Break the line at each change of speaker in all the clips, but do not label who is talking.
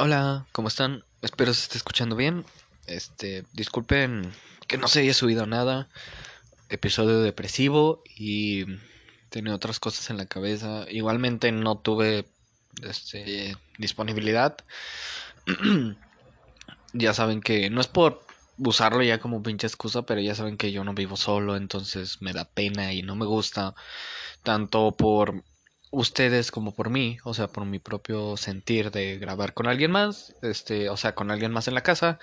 Hola, ¿cómo están? Espero se esté escuchando bien. Este, disculpen que no se haya subido nada. Episodio depresivo y tenía otras cosas en la cabeza. Igualmente no tuve este, disponibilidad. ya saben que no es por usarlo ya como pinche excusa, pero ya saben que yo no vivo solo, entonces me da pena y no me gusta tanto por ustedes como por mí, o sea, por mi propio sentir de grabar con alguien más, este, o sea, con alguien más en la casa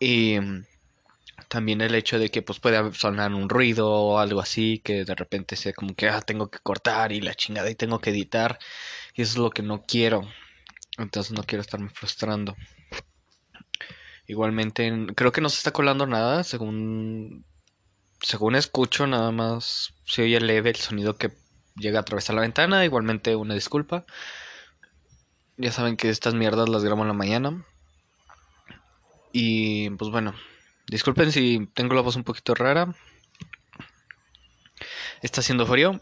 y también el hecho de que pues puede sonar un ruido o algo así que de repente sea como que ah, tengo que cortar y la chingada y tengo que editar y eso es lo que no quiero. Entonces no quiero estarme frustrando. Igualmente creo que no se está colando nada según según escucho nada más se oye leve el sonido que llega a atravesar la ventana. Igualmente una disculpa. Ya saben que estas mierdas las grabo en la mañana. Y pues bueno, disculpen si tengo la voz un poquito rara. Está haciendo frío.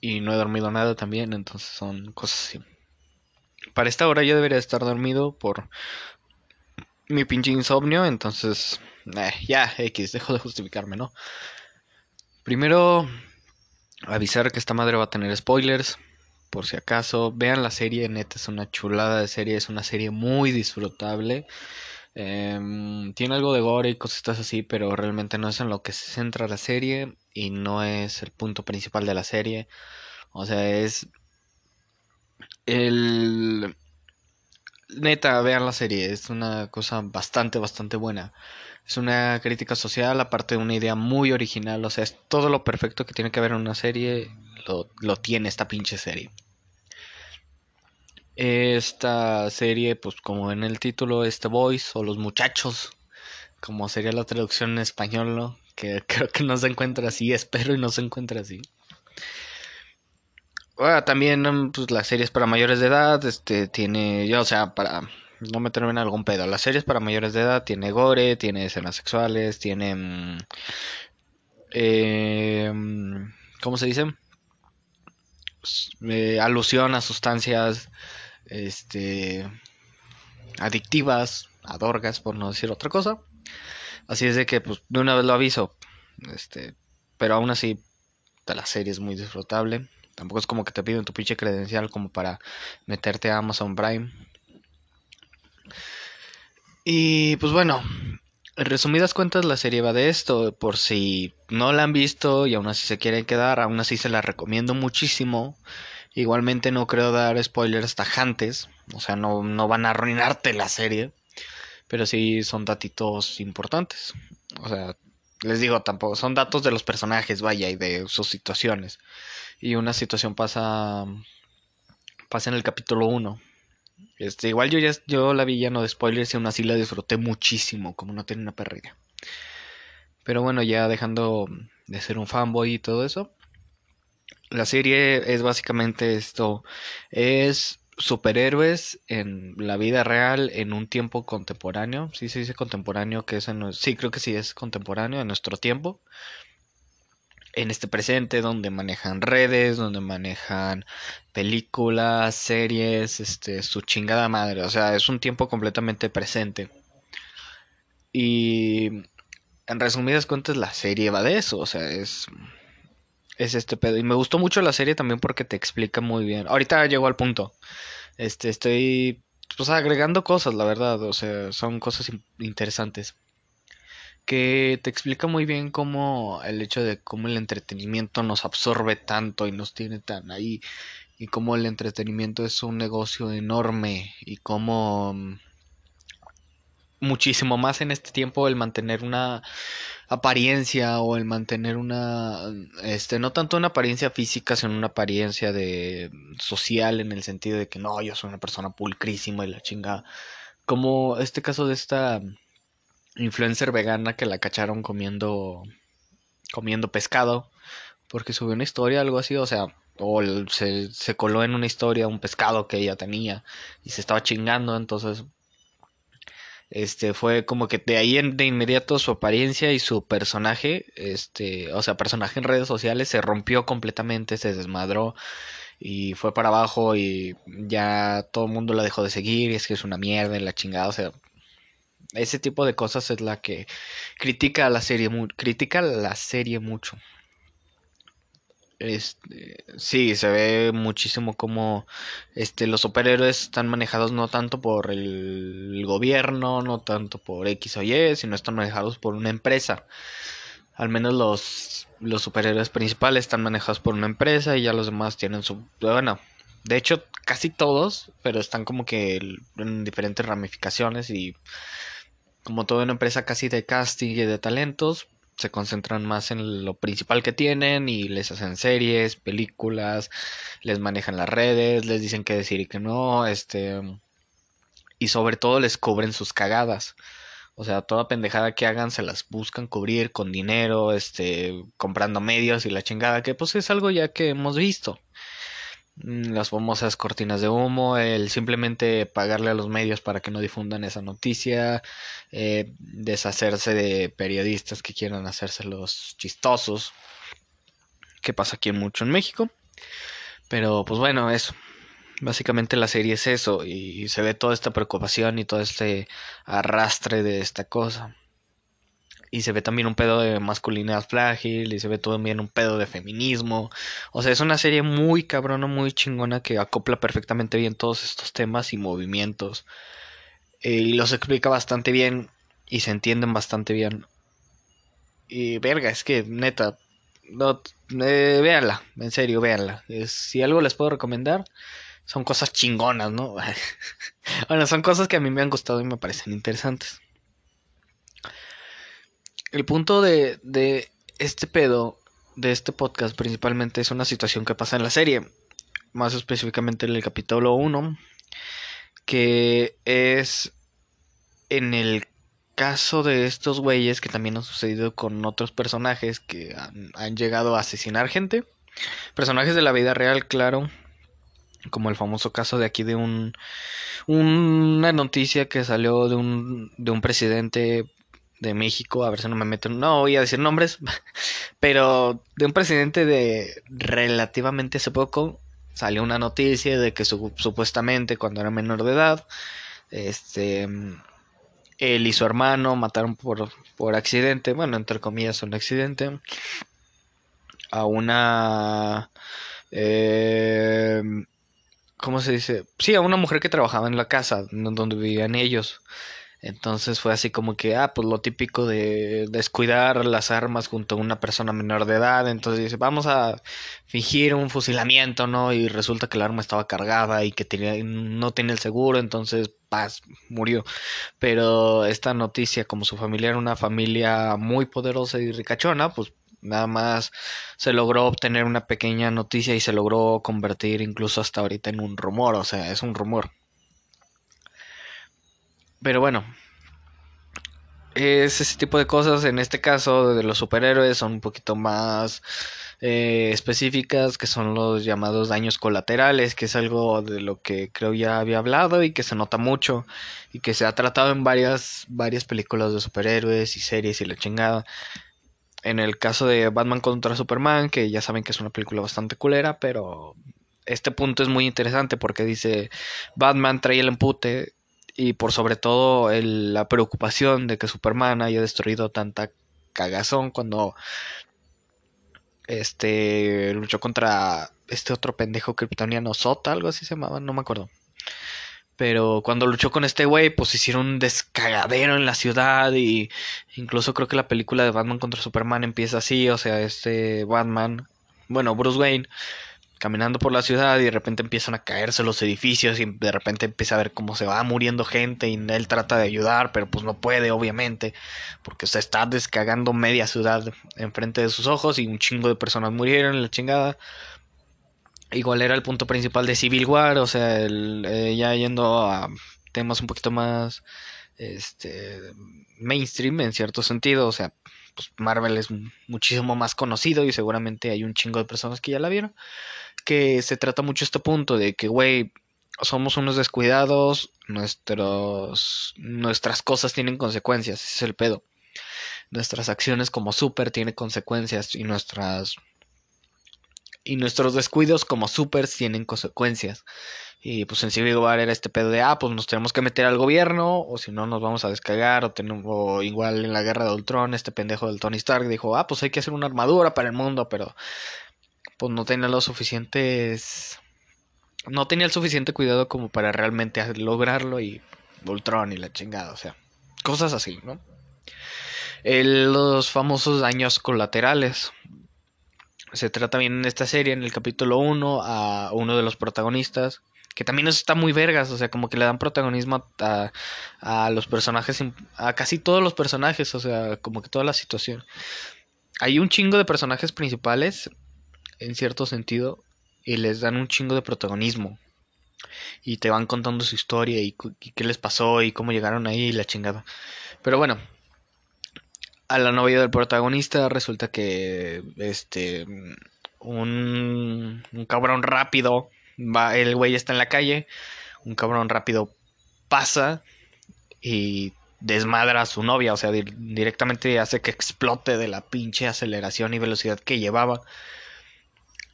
Y no he dormido nada también, entonces son cosas así. Para esta hora yo debería estar dormido por mi pinche insomnio, entonces... Eh, ya, X, dejo de justificarme, ¿no? Primero, avisar que esta madre va a tener spoilers. Por si acaso, vean la serie, neta, es una chulada de serie, es una serie muy disfrutable. Em, tiene algo de gore y cosas así, pero realmente no es en lo que se centra la serie y no es el punto principal de la serie. O sea, es el... Neta, vean la serie, es una cosa bastante, bastante buena. Es una crítica social, aparte de una idea muy original. O sea, es todo lo perfecto que tiene que haber en una serie. Lo, tiene esta pinche serie. Esta serie, pues como en el título, este Boys o Los Muchachos, como sería la traducción en español, ¿no? Que creo que no se encuentra así, espero y no se encuentra así. Bueno, también pues, las series para mayores de edad, este, tiene, ya, o sea, para no meterme en algún pedo. La serie es para mayores de edad, tiene gore, tiene escenas sexuales, tiene... Mm, eh, ¿Cómo se dice? Eh, alusión a sustancias este adictivas, a dorgas, por no decir otra cosa. Así es de que, pues, de una vez lo aviso. Este, pero aún así, la serie es muy disfrutable. Tampoco es como que te piden tu pinche credencial como para meterte a Amazon Prime. Y pues bueno, en resumidas cuentas la serie va de esto, por si no la han visto y aún así se quieren quedar, aún así se la recomiendo muchísimo. Igualmente no creo dar spoilers tajantes, o sea, no, no van a arruinarte la serie, pero sí son datitos importantes. O sea, les digo, tampoco son datos de los personajes, vaya, y de sus situaciones. Y una situación pasa pasa en el capítulo 1 este, igual yo ya yo la vi lleno de spoilers y aún así la disfruté muchísimo, como no tiene una perrilla. Pero bueno, ya dejando de ser un fanboy y todo eso. La serie es básicamente esto. Es superhéroes en la vida real en un tiempo contemporáneo. Sí se dice contemporáneo, que es en, sí creo que sí es contemporáneo en nuestro tiempo en este presente donde manejan redes, donde manejan películas, series, este, su chingada madre. O sea, es un tiempo completamente presente. Y en resumidas cuentas la serie va de eso, o sea, es es este pedo y me gustó mucho la serie también porque te explica muy bien. Ahorita llego al punto. Este estoy pues agregando cosas, la verdad, o sea, son cosas interesantes que te explica muy bien cómo el hecho de cómo el entretenimiento nos absorbe tanto y nos tiene tan ahí y cómo el entretenimiento es un negocio enorme y cómo mm, muchísimo más en este tiempo el mantener una apariencia o el mantener una este no tanto una apariencia física sino una apariencia de social en el sentido de que no yo soy una persona pulcrísima y la chingada como este caso de esta influencer vegana que la cacharon comiendo comiendo pescado porque subió una historia algo así o sea o se, se coló en una historia un pescado que ella tenía y se estaba chingando entonces este fue como que de ahí de inmediato su apariencia y su personaje este o sea personaje en redes sociales se rompió completamente se desmadró y fue para abajo y ya todo el mundo la dejó de seguir y es que es una mierda y la chingada, o sea, ese tipo de cosas es la que critica a la serie, critica la serie mucho. Este, sí, se ve muchísimo como este, los superhéroes están manejados no tanto por el gobierno, no tanto por X o Y, sino están manejados por una empresa. Al menos los, los superhéroes principales están manejados por una empresa y ya los demás tienen su... Bueno, de hecho casi todos, pero están como que en diferentes ramificaciones y como toda una empresa casi de casting y de talentos, se concentran más en lo principal que tienen y les hacen series, películas, les manejan las redes, les dicen qué decir y qué no, este y sobre todo les cubren sus cagadas. O sea, toda pendejada que hagan se las buscan cubrir con dinero, este, comprando medios y la chingada, que pues es algo ya que hemos visto. Mm, las famosas cortinas de humo, el simplemente pagarle a los medios para que no difundan esa noticia, eh, deshacerse de periodistas que quieran hacerse los chistosos, que pasa aquí mucho en México. Pero pues bueno, eso. Básicamente la serie es eso y se ve toda esta preocupación y todo este arrastre de esta cosa. Y se ve también un pedo de masculinidad frágil. Y se ve también un pedo de feminismo. O sea, es una serie muy cabrona, muy chingona que acopla perfectamente bien todos estos temas y movimientos. Eh, y los explica bastante bien. Y se entienden bastante bien. Y verga, es que neta. No, eh, véanla, en serio, véanla. si algo les puedo recomendar, son cosas chingonas, ¿no? bueno, son cosas que a mí me han gustado y me parecen interesantes el punto de, de este pedo, de este podcast principalmente, es una situación que pasa en la serie. Más específicamente en el capítulo 1. Que es en el caso de estos güeyes que también ha sucedido con otros personajes que han, han, llegado a asesinar gente. Personajes de la vida real, claro. Como el famoso caso de aquí de un... Una noticia que salió de un, de un presidente de México, a ver si no me meto, no voy a decir nombres, pero de un presidente de relativamente hace poco salió una noticia de que supuestamente cuando era menor de edad, este, él y su hermano mataron por, por accidente, bueno, entre comillas un accidente, a una... Eh, ¿Cómo se dice? Sí, a una mujer que trabajaba en la casa donde vivían ellos. Entonces fue así como que, ah, pues lo típico de descuidar las armas junto a una persona menor de edad. Entonces dice, vamos a fingir un fusilamiento, ¿no? Y resulta que el arma estaba cargada y que tenía, no tiene el seguro, entonces, paz, murió. Pero esta noticia, como su familia era una familia muy poderosa y ricachona, pues nada más se logró obtener una pequeña noticia y se logró convertir incluso hasta ahorita en un rumor, o sea, es un rumor. Pero bueno, es ese tipo de cosas. En este caso de los superhéroes son un poquito más eh, específicas, que son los llamados daños colaterales, que es algo de lo que creo ya había hablado y que se nota mucho y que se ha tratado en varias, varias películas de superhéroes y series y la chingada. En el caso de Batman contra Superman, que ya saben que es una película bastante culera, pero este punto es muy interesante porque dice Batman trae el empute y por sobre todo la preocupación de que Superman haya destruido tanta cagazón cuando este luchó contra este otro pendejo kryptoniano Sota, algo así se llamaba, no me acuerdo. Pero cuando luchó con este güey, pues hicieron un descagadero en la ciudad y incluso creo que la película de Batman contra Superman empieza así, o sea, este Batman, bueno, Bruce Wayne caminando por la ciudad y de repente empiezan a caerse los edificios y de repente empieza a ver cómo se va muriendo gente y él trata de ayudar, pero pues no puede obviamente, porque se está descagando media ciudad enfrente de sus ojos y un chingo de personas murieron, la chingada. Igual era el punto principal de Civil War, o sea, eh, ya yendo a temas un poquito más este mainstream en cierto sentido, o sea, pues Marvel es muchísimo más conocido y seguramente hay un chingo de personas que ya la vieron que se trata mucho este punto de que, güey, somos unos descuidados, nuestros, nuestras cosas tienen consecuencias, ese es el pedo. Nuestras acciones como súper tienen consecuencias y nuestras Y nuestros descuidos como supers tienen consecuencias. Y pues en Civil War era este pedo de, ah, pues nos tenemos que meter al gobierno, o si no nos vamos a descargar, o, igual en la guerra de Ultron, este pendejo del Tony Stark dijo, ah, pues hay que hacer una armadura para el mundo, pero pues no tenía los suficientes... No tenía el suficiente cuidado como para realmente lograrlo y Ultron y la chingada, o sea, cosas así, ¿no? los famosos daños colaterales. Se trata bien en esta serie, en el capítulo 1, a uno de los protagonistas, que también está muy vergas, o sea, como que le dan protagonismo a, a, los personajes, a casi todos los personajes, o sea, como que toda la situación. Hay un chingo de personajes principales, en cierto sentido, y les dan un chingo de protagonismo. Y te van contando su historia y, y qué les pasó y cómo llegaron ahí y la chingada. Pero bueno, a la novia del protagonista resulta que este un, un cabrón rápido va el güey está en la calle un cabrón rápido pasa y desmadra a su novia o sea directamente hace que explote de la pinche aceleración y velocidad que llevaba.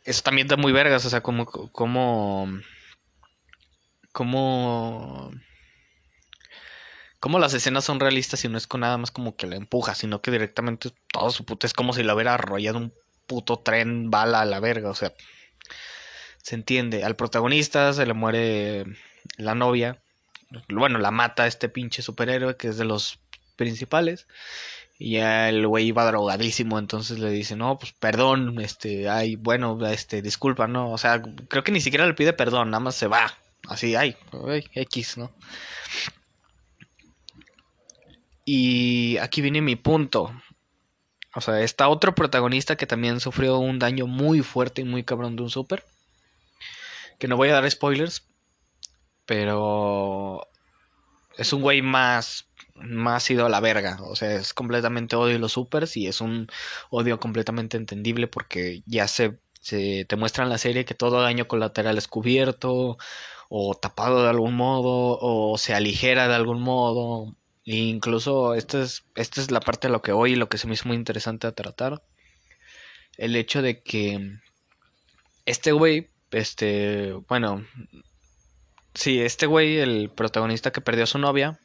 Eso también está muy vergas o sea como como como como las escenas son realistas y no es con nada más como que la empuja, sino que directamente todo su puto es como si la hubiera arrollado un puto tren bala a la verga, o sea, se entiende. Al protagonista se le muere la novia, bueno, la mata este pinche superhéroe que es de los principales. Y ya el güey iba drogadísimo, entonces le dice, no, pues perdón, este, ay, bueno, este, disculpa, no, o sea, creo que ni siquiera le pide perdón, nada más se va, así, ay, ay X, ¿no? Y aquí viene mi punto. O sea, está otro protagonista que también sufrió un daño muy fuerte y muy cabrón de un super. Que no voy a dar spoilers. Pero es un güey más, más ido a la verga. O sea, es completamente odio los supers y es un odio completamente entendible porque ya se, se te muestra en la serie que todo daño colateral es cubierto o tapado de algún modo o se aligera de algún modo incluso esta es, esta es la parte de lo que hoy, lo que se me hizo muy interesante a tratar. El hecho de que este güey, este, bueno, sí, este güey, el protagonista que perdió a su novia,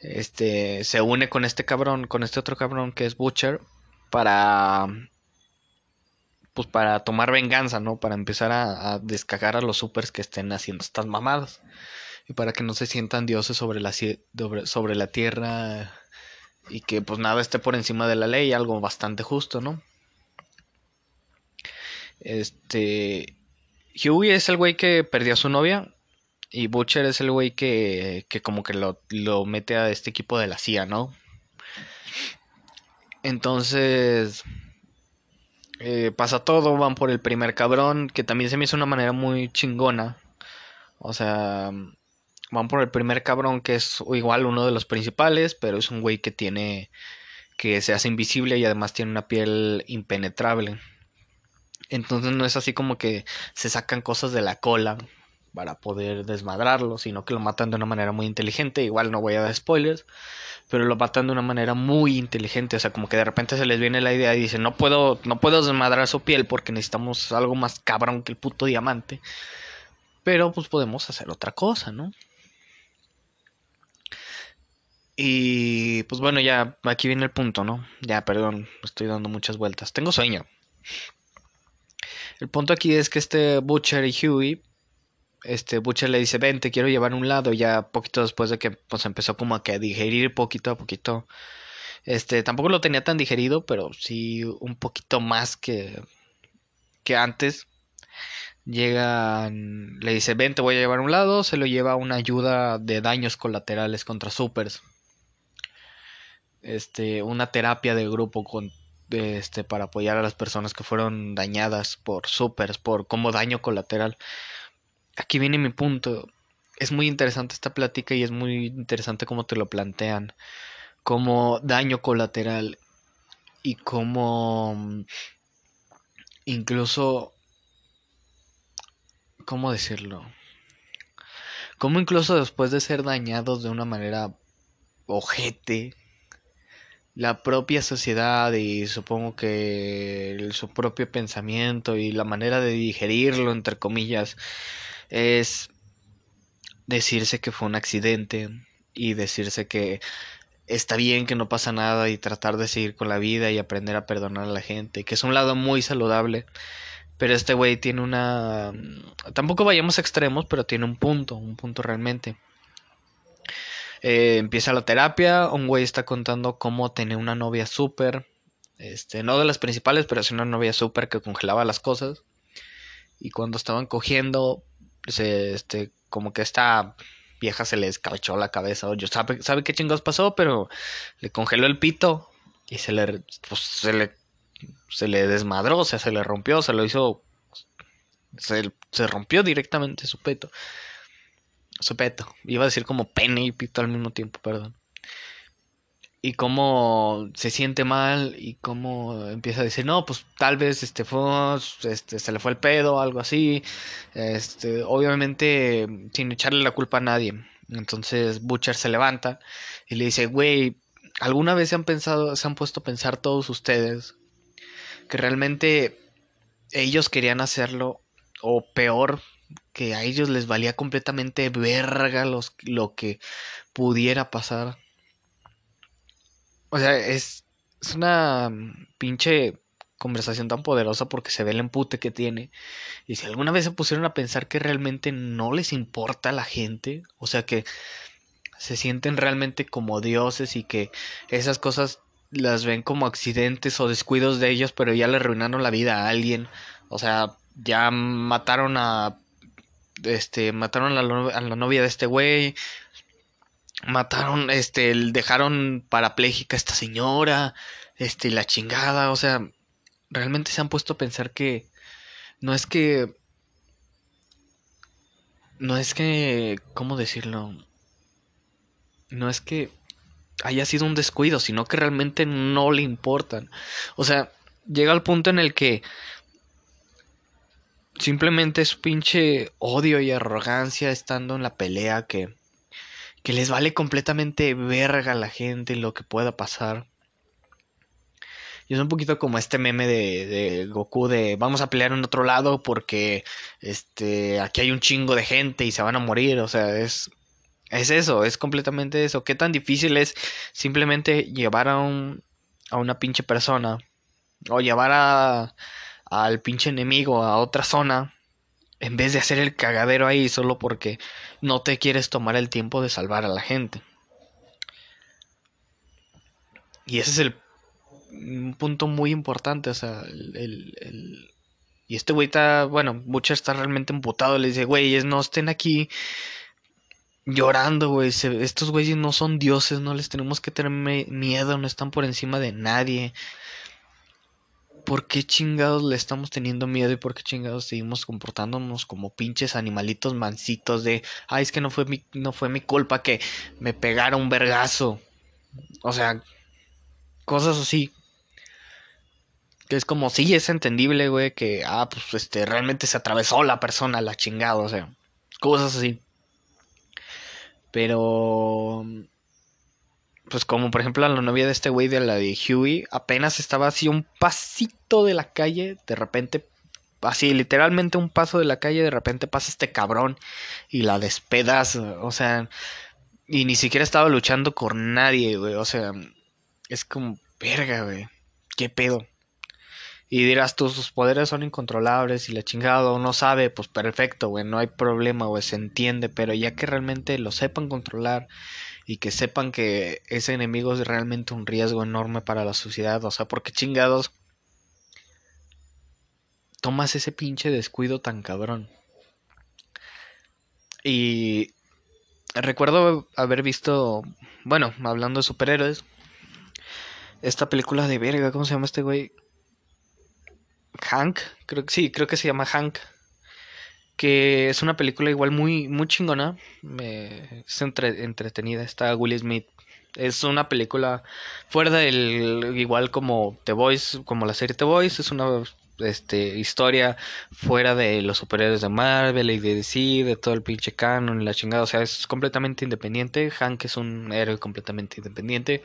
este, se une con este cabrón, con este otro cabrón que es Butcher, para, pues para tomar venganza, ¿no? Para empezar a, a descagar a los supers que estén haciendo estas mamadas y para que no se sientan dioses sobre la, sobre la tierra y que pues nada esté por encima de la ley, algo bastante justo, ¿no? Este Huey es el güey que perdió a su novia y Butcher es el güey que, que como que lo, lo mete a este equipo de la CIA, ¿no? Entonces eh, pasa todo, van por el primer cabrón, que también se me hizo una manera muy chingona. O sea, Van por el primer cabrón que es igual uno de los principales, pero es un güey que tiene que se hace invisible y además tiene una piel impenetrable. Entonces no es así como que se sacan cosas de la cola para poder desmadrarlo, sino que lo matan de una manera muy inteligente. Igual no voy a dar spoilers, pero lo matan de una manera muy inteligente. O sea, como que de repente se les viene la idea y dicen, no puedo, no puedo desmadrar su piel porque necesitamos algo más cabrón que el puto diamante. Pero pues podemos hacer otra cosa, ¿no? Y pues bueno, ya aquí viene el punto, ¿no? Ya, perdón, estoy dando muchas vueltas. Tengo sueño. El punto aquí es que este Butcher y Huey, este Butcher le dice, ven, te quiero llevar un lado, ya poquito después de que pues empezó como a que digerir poquito a poquito. Este, tampoco lo tenía tan digerido, pero sí un poquito más que, que antes. Llega, le dice, ven, te voy a llevar a un lado, se lo lleva una ayuda de daños colaterales contra supers este, una terapia de grupo con, este, para apoyar a las personas que fueron dañadas por supers, por como daño colateral. Aquí viene mi punto. Es muy interesante esta plática y es muy interesante cómo te lo plantean. Como daño colateral y como incluso ¿cómo decirlo? Como incluso después de ser dañados de una manera ojete, la propia sociedad y supongo que su propio pensamiento y la manera de digerirlo, entre comillas, es decirse que fue un accidente y decirse que está bien que no pasa nada y tratar de seguir con la vida y aprender a perdonar a la gente, que es un lado muy saludable. Pero este güey tiene una... Tampoco vayamos a extremos, pero tiene un punto, un punto realmente. Eh, empieza la terapia, un güey está contando cómo tenía una novia súper, este, no de las principales, pero sí una novia súper que congelaba las cosas. Y cuando estaban cogiendo, se, este, como que esta vieja se le escarchó la cabeza. O yo sabe, sabe qué chingados pasó, pero le congeló el pito y se le, pues, se le, se le desmadró, o sea, se le rompió, se lo hizo, se, se rompió directamente su peto. Su peto. Iba a decir como pene y pito al mismo tiempo, perdón y cómo se siente mal y cómo empieza a decir, no, pues tal vez este fue, este, se le fue el pedo, algo así, este, obviamente sin echarle la culpa a nadie. Entonces Butcher se levanta y le dice, güey, ¿alguna vez se han pensado, se han puesto a pensar todos ustedes que realmente ellos querían hacerlo o peor, que a ellos les valía completamente verga los, lo que pudiera pasar? O sea, es, es una pinche conversación tan poderosa porque se ve el empute que tiene. Y si alguna vez se pusieron a pensar que realmente no les importa a la gente, o sea que se sienten realmente como dioses y que esas cosas las ven como accidentes o descuidos de ellos, pero ya le arruinaron la vida a alguien. O sea, ya mataron a este mataron a la, a la novia de este güey, mataron, este, dejaron parapléjica a esta señora, este, la chingada, o sea, realmente se han puesto a pensar que no es que, no es que, ¿cómo decirlo? No es que haya sido un descuido, sino que realmente no le importan. O sea, llega al punto en el que simplemente es pinche odio y arrogancia estando en la pelea que que les vale completamente verga a la gente lo que pueda pasar. Y es un poquito como este meme de, de, Goku de vamos a pelear en otro lado porque este aquí hay un chingo de gente y se van a morir. O sea, es, es eso, es completamente eso. ¿Qué tan difícil es simplemente llevar a un a una pinche persona o llevar a al pinche enemigo a otra zona en vez de hacer el cagadero ahí solo porque no te quieres tomar el tiempo de salvar a la gente. Y ese es el un punto muy importante, o sea, el, y este güey está, bueno, Butcher está realmente emputado, le dice, güeyes, no estén aquí llorando, güey, estos güeyes no son dioses, no les tenemos que tener miedo, no están por encima de nadie, ¿por qué chingados le estamos teniendo miedo y por qué chingados seguimos comportándonos como pinches animalitos mansitos de, ay, es que no fue mi, no fue mi culpa que me pegara un vergazo? O sea, cosas así. Que es como, sí, es entendible, güey, que, ah, pues, este, realmente se atravesó la persona, la chingada, o sea, cosas así. Pero pues como por ejemplo la novia de este güey de la de Huey, apenas estaba así un pasito de la calle, de repente, así literalmente un paso de la calle, de repente pasa este cabrón y la despedas, o sea, y ni siquiera estaba luchando con nadie, güey, o sea, es como, verga, güey, qué pedo. Y dirás tú, sus poderes son incontrolables y la chingada no sabe, pues perfecto, güey, no hay problema, güey, se entiende, pero ya que realmente lo sepan controlar y que sepan que ese enemigo es realmente un riesgo enorme para la sociedad. O sea, porque chingados tomas ese pinche descuido tan cabrón. Y recuerdo haber visto, bueno, hablando de superhéroes, esta película de verga, ¿cómo se llama este güey? Hank, creo que sí, creo que se llama Hank que es una película igual muy, muy chingona, es entretenida, está Will Smith. Es una película fuera del, igual como The Voice, como la serie The Voice, es una este, historia fuera de los superhéroes de Marvel y de DC, de todo el pinche canon y la chingada, o sea, es completamente independiente. Hank es un héroe completamente independiente.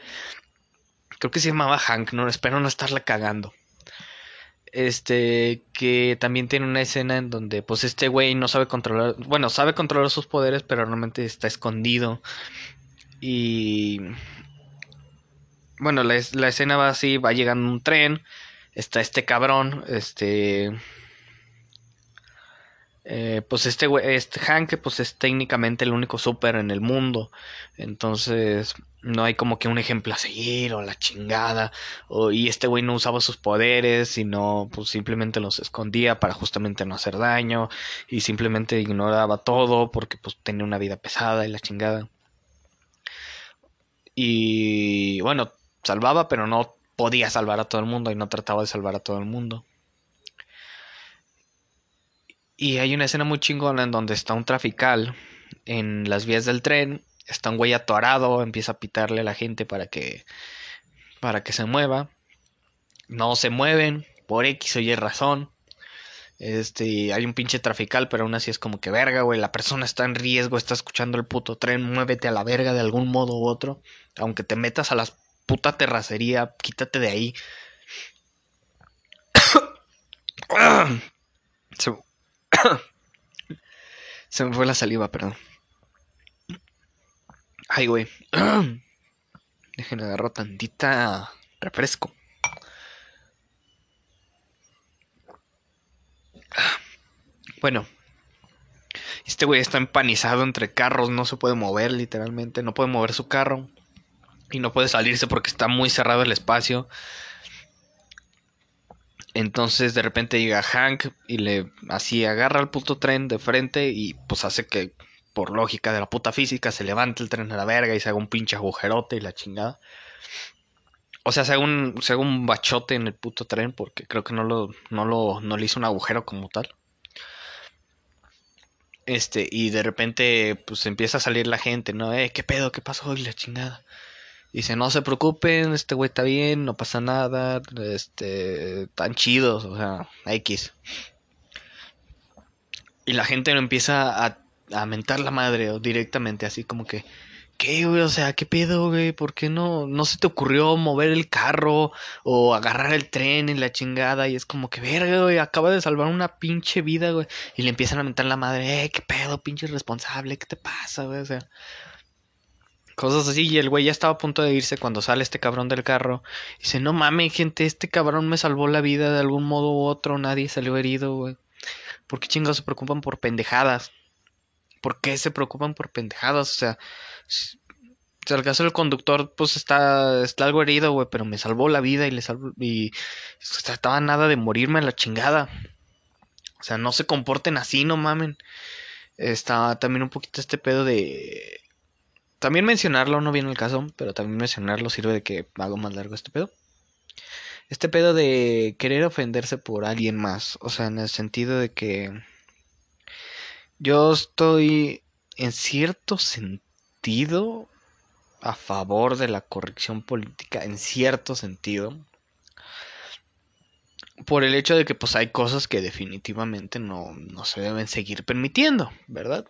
creo que se llamaba Hank, no espero no estarla cagando. Este, que también tiene una escena en donde pues este güey no sabe controlar, bueno, sabe controlar sus poderes, pero realmente está escondido. Y bueno, la, la escena va así, va llegando un tren, está este cabrón, este eh, pues este este Hank, pues es técnicamente el único super en el mundo. Entonces, no hay como que un ejemplo a seguir o la chingada. Y este güey no usaba sus poderes, sino pues simplemente los escondía para justamente no hacer daño. Y simplemente ignoraba todo porque pues tenía una vida pesada y la chingada. Y bueno, salvaba, pero no podía salvar a todo el mundo y no trataba de salvar a todo el mundo. Y hay una escena muy chingona en donde está un trafical en las vías del tren, está un güey atorado, empieza a pitarle a la gente para que para que se mueva. No se mueven por X o Y razón. Este, hay un pinche trafical, pero aún así es como que verga, güey, la persona está en riesgo, está escuchando el puto tren, muévete a la verga de algún modo u otro, aunque te metas a la puta terracería, quítate de ahí. Se me fue la saliva, perdón. Ay, güey. Dejen agarrar tantita refresco. Bueno. Este güey está empanizado entre carros, no se puede mover literalmente, no puede mover su carro y no puede salirse porque está muy cerrado el espacio. Entonces de repente llega Hank y le así agarra el puto tren de frente y pues hace que por lógica de la puta física se levante el tren a la verga y se haga un pinche agujerote y la chingada. O sea, se haga un, se haga un bachote en el puto tren porque creo que no lo, no lo, no le hizo un agujero como tal. Este, y de repente pues empieza a salir la gente, ¿no? Eh, ¿qué pedo? ¿Qué pasó? Y la chingada. Dice, no se preocupen, este güey está bien, no pasa nada, este, tan chidos, o sea, X. Y la gente no empieza a, a mentar la madre o directamente, así como que, ¿qué, güey? O sea, ¿qué pedo, güey? ¿Por qué no, no se te ocurrió mover el carro o agarrar el tren en la chingada? Y es como que, verga, güey, acaba de salvar una pinche vida, güey. Y le empiezan a mentar la madre, eh, ¿qué pedo, pinche irresponsable? ¿Qué te pasa, güey? O sea, Cosas así, y el güey ya estaba a punto de irse cuando sale este cabrón del carro. Y dice, no mames, gente, este cabrón me salvó la vida de algún modo u otro, nadie salió herido, güey. ¿Por qué chingados se preocupan por pendejadas? ¿Por qué se preocupan por pendejadas? O sea, si, el caso del conductor, pues está, está algo herido, güey, pero me salvó la vida y le salvó, y se trataba nada de morirme a la chingada. O sea, no se comporten así, no mamen. Está también un poquito este pedo de también mencionarlo no viene el caso, pero también mencionarlo sirve de que hago más largo este pedo. Este pedo de querer ofenderse por alguien más, o sea, en el sentido de que yo estoy en cierto sentido a favor de la corrección política, en cierto sentido, por el hecho de que pues hay cosas que definitivamente no, no se deben seguir permitiendo, ¿verdad?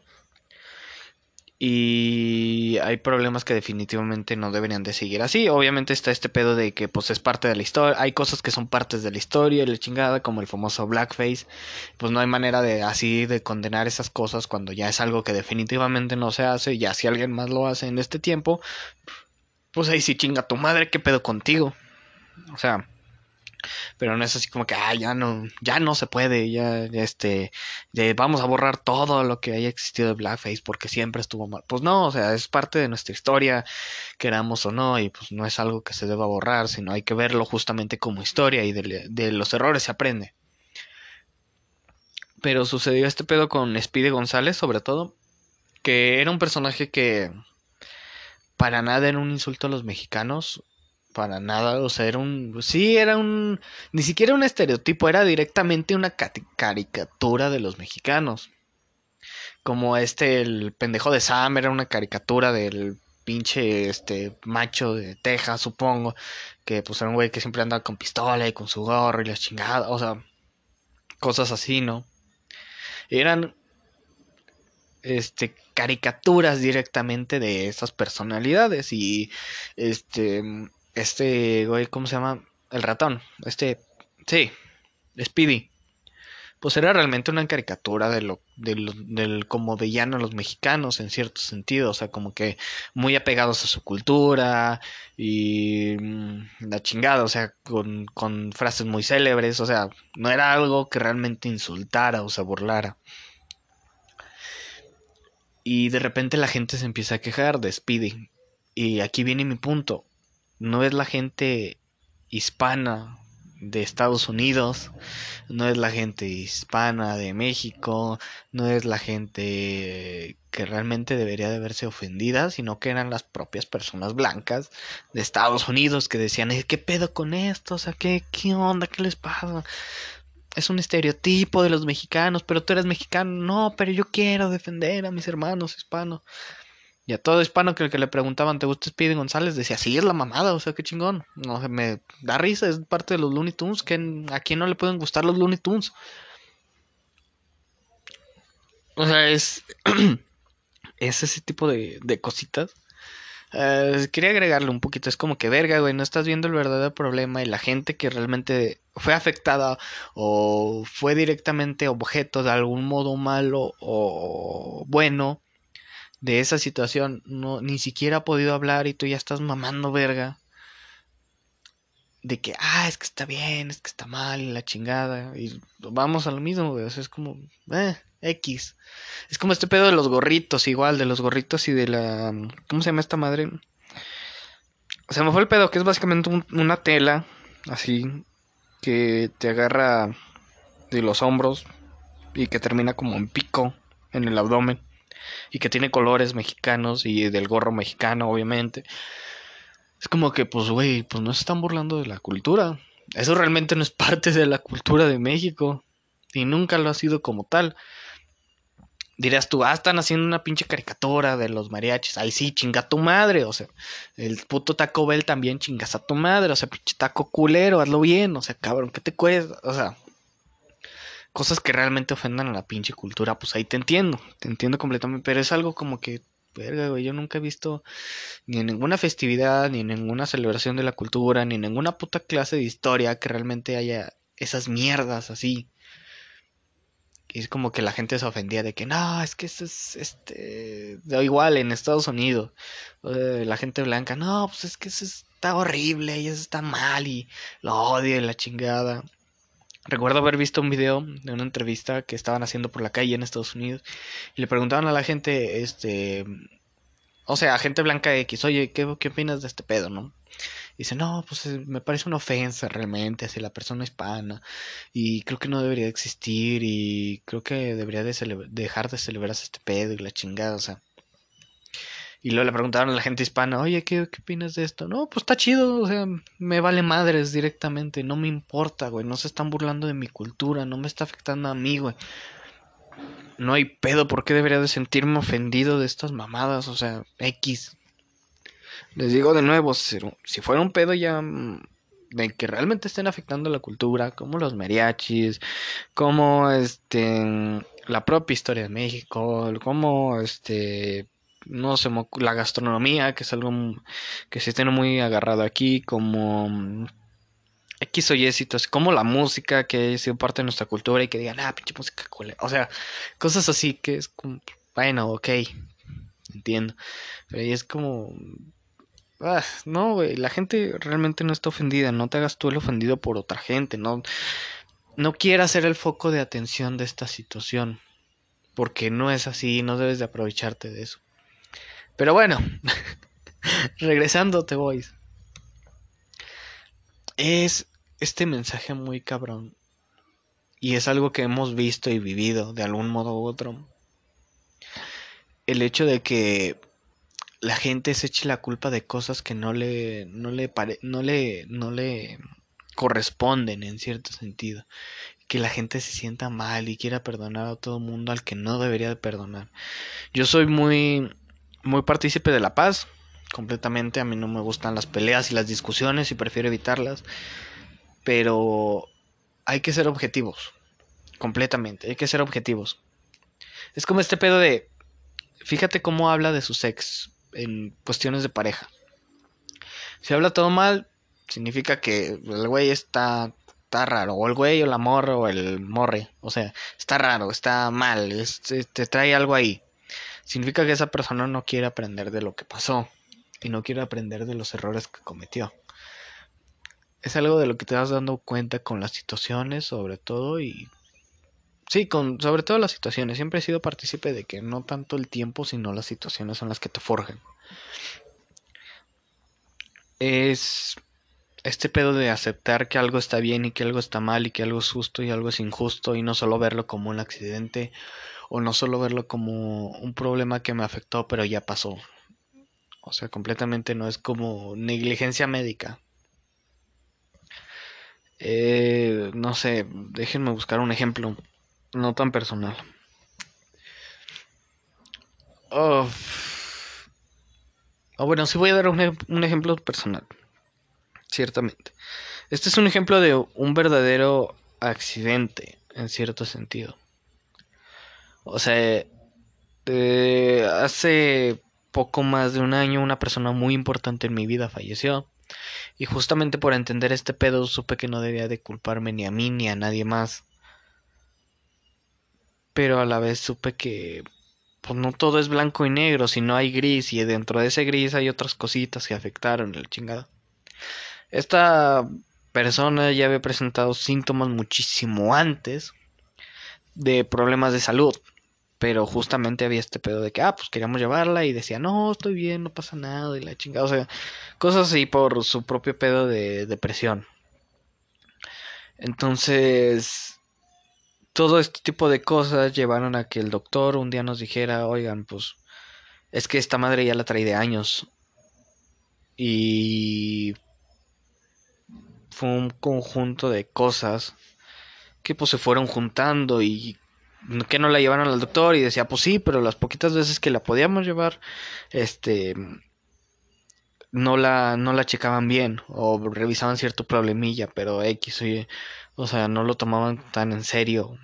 Y hay problemas que definitivamente no deberían de seguir así. Obviamente está este pedo de que pues es parte de la historia, hay cosas que son partes de la historia, la chingada, como el famoso blackface, pues no hay manera de así de condenar esas cosas cuando ya es algo que definitivamente no se hace, ya si alguien más lo hace en este tiempo, pues ahí sí chinga tu madre, qué pedo contigo. O sea, pero no es así como que ah, ya no ya no se puede ya este vamos a borrar todo lo que haya existido de blackface porque siempre estuvo mal pues no o sea es parte de nuestra historia queramos o no y pues no es algo que se deba borrar sino hay que verlo justamente como historia y de, los errores se aprende. Pero sucedió este pedo con Speedy González sobre todo que era un personaje que para nada era un insulto a los mexicanos para nada, o sea, era un... Sí, era un... Ni siquiera un estereotipo, era directamente una caricatura de los mexicanos. Como este, el pendejo de Sam, era una caricatura del pinche, este, macho de Texas, supongo. Que pues era un güey que siempre andaba con pistola y con su gorro y las chingadas, o sea, cosas así, ¿no? Eran, este, caricaturas directamente de esas personalidades y, este este güey, ¿cómo se llama? El ratón, este, sí, Speedy. Pues era realmente una caricatura de lo, del como veían a los mexicanos en cierto sentido, o sea, como que muy apegados a su cultura y mm, la chingada, o sea, con, con frases muy célebres, o sea, no era algo que realmente insultara o se burlara. Y de repente la gente se empieza a quejar de Speedy. Y aquí viene mi punto. No es la gente hispana de Estados Unidos, no es la gente hispana de México, no es la gente que realmente debería de verse ofendida, sino que eran las propias personas blancas de Estados Unidos que decían, ¿qué pedo con esto? O sea, ¿qué, qué onda? ¿Qué les pasa? es un estereotipo de los mexicanos, pero tú eres mexicano. No, pero yo quiero defender a mis hermanos hispanos. Y a todo hispano que, que le preguntaban, ¿te gusta Speedy González? Decía, sí, es la mamada, o sea, qué chingón. No, me da risa, es parte de los Looney Tunes. Que ¿A quién no le pueden gustar los Looney Tunes? O sea, es, es ese tipo de, de cositas Uh, quería agregarle un poquito, es como que verga, güey, no estás viendo el verdadero problema y la gente que realmente fue afectada o fue directamente objeto de algún modo malo o bueno de esa situación, no, ni siquiera ha podido hablar y tú ya estás mamando verga de que, ah, es que está bien, es que está mal, la chingada, y vamos a lo mismo, güey, es como, eh, X. Es como este pedo de los gorritos, igual, de los gorritos y de la. ¿Cómo se llama esta madre? Se me fue el pedo, que es básicamente una tela, así, que te agarra de los hombros y que termina como en pico en el abdomen y que tiene colores mexicanos y del gorro mexicano, obviamente. Es como que, pues, güey, pues no se están burlando de la cultura. Eso realmente no es parte de la cultura de México y nunca lo ha sido como tal. Dirás tú, ah, están haciendo una pinche caricatura de los mariachis. Ahí sí, chinga tu madre. O sea, el puto Taco Bell también chingas a tu madre. O sea, pinche taco culero, hazlo bien. O sea, cabrón, ¿qué te cuesta? O sea, cosas que realmente ofendan a la pinche cultura, pues ahí te entiendo. Te entiendo completamente. Pero es algo como que, verga, güey, yo nunca he visto ni en ninguna festividad, ni en ninguna celebración de la cultura, ni en ninguna puta clase de historia que realmente haya esas mierdas así. Y es como que la gente se ofendía de que no, es que eso es este da igual en Estados Unidos. la gente blanca, no, pues es que eso está horrible y eso está mal y lo odio y la chingada. Recuerdo haber visto un video de una entrevista que estaban haciendo por la calle en Estados Unidos y le preguntaban a la gente, este, o sea, a gente blanca X, oye, ¿qué, qué opinas de este pedo, no? dice, no, pues eh, me parece una ofensa realmente hacia la persona hispana y creo que no debería existir y creo que debería de dejar de celebrarse este pedo y la chingada, o sea. Y luego le preguntaron a la gente hispana, oye, ¿qué, ¿qué opinas de esto? No, pues está chido, o sea, me vale madres directamente, no me importa, güey, no se están burlando de mi cultura, no me está afectando a mí, güey. No hay pedo, ¿por qué debería de sentirme ofendido de estas mamadas? O sea, X. Les digo de nuevo, si, fuera un pedo ya mm, de que realmente estén afectando la cultura, como los mariachis, como este la propia historia de México, como este no sé, la gastronomía, que es algo que se tiene muy agarrado aquí, como mm, X o Y como la música que ha sido parte de nuestra cultura y que digan, ah, pinche música cool. O sea, cosas así que es como, bueno, ok, entiendo. Pero ahí es como, Ah, no, güey, la gente realmente no está ofendida, no te hagas tú el ofendido por otra gente, no, no quieras ser el foco de atención de esta situación, porque no es así, no debes de aprovecharte de eso. Pero bueno, regresando, te voy. Es este mensaje muy cabrón, y es algo que hemos visto y vivido de algún modo u otro. El hecho de que la gente se eche la culpa de cosas que no le, no le, no le, no le corresponden en cierto sentido. Que la gente se sienta mal y quiera perdonar a todo mundo al que no debería de perdonar. Yo soy muy, muy partícipe de la paz, completamente. A mí no me gustan las peleas y las discusiones y prefiero evitarlas. Pero hay que ser objetivos, completamente. Hay que ser objetivos. Es como este pedo de, fíjate cómo habla de su ex en cuestiones de pareja. Si habla todo mal, significa que el güey está, está raro, o el güey, o la morra, o el morre, o sea, está raro, está mal, te trae algo ahí. Significa que esa persona no quiere aprender de lo que pasó y no quiere aprender de los errores que cometió. Es algo de lo que te vas dando cuenta con las situaciones, sobre todo, y sí, con sobre todo las situaciones. Siempre he sido partícipe de que no tanto el tiempo, sino las situaciones son las que te forjan. Es este pedo de aceptar que algo está bien y que algo está mal y que algo es justo y algo es injusto y no solo verlo como un accidente o no solo verlo como un problema que me afectó pero ya pasó. O sea, completamente no es como negligencia médica. Eh, no sé, déjenme buscar un ejemplo no tan personal. Oh. oh bueno, sí voy a dar un, un ejemplo personal ciertamente. Este es un ejemplo de un verdadero accidente, en cierto sentido. O sea, hace poco más de un año una persona muy importante en mi vida falleció. Y justamente por entender este pedo supe que no debía de culparme ni a mí ni a nadie más. Pero a la vez supe que pues no todo es blanco y negro, sino hay gris y dentro de ese gris hay otras cositas que afectaron el chingado. Esta persona ya había presentado síntomas muchísimo antes de problemas de salud. Pero justamente había este pedo de que, ah, pues queríamos llevarla y decía, no, estoy bien, no pasa nada y la chingada. O sea, cosas así por su propio pedo de depresión. Entonces, todo este tipo de cosas llevaron a que el doctor un día nos dijera, oigan, pues es que esta madre ya la trae de años. Y fue un conjunto de cosas que pues se fueron juntando y que no la llevaron al doctor y decía pues sí pero las poquitas veces que la podíamos llevar este no la no la checaban bien o revisaban cierto problemilla pero x o, o sea no lo tomaban tan en serio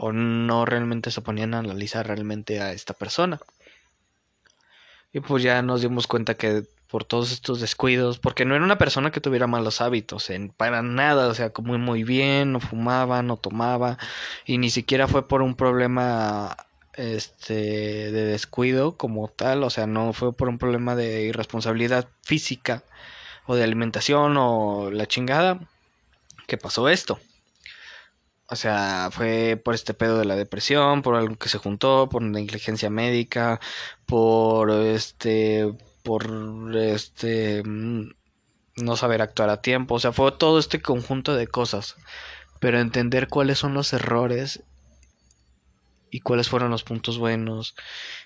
o no realmente se ponían a analizar realmente a esta persona. Y pues ya nos dimos cuenta que por todos estos descuidos, porque no era una persona que tuviera malos hábitos, para nada, o sea, como muy bien, no fumaba, no tomaba, y ni siquiera fue por un problema este de descuido como tal, o sea, no fue por un problema de irresponsabilidad física o de alimentación o la chingada que pasó esto. O sea, fue por este pedo de la depresión, por algo que se juntó, por negligencia médica, por este por este no saber actuar a tiempo, o sea, fue todo este conjunto de cosas, pero entender cuáles son los errores y cuáles fueron los puntos buenos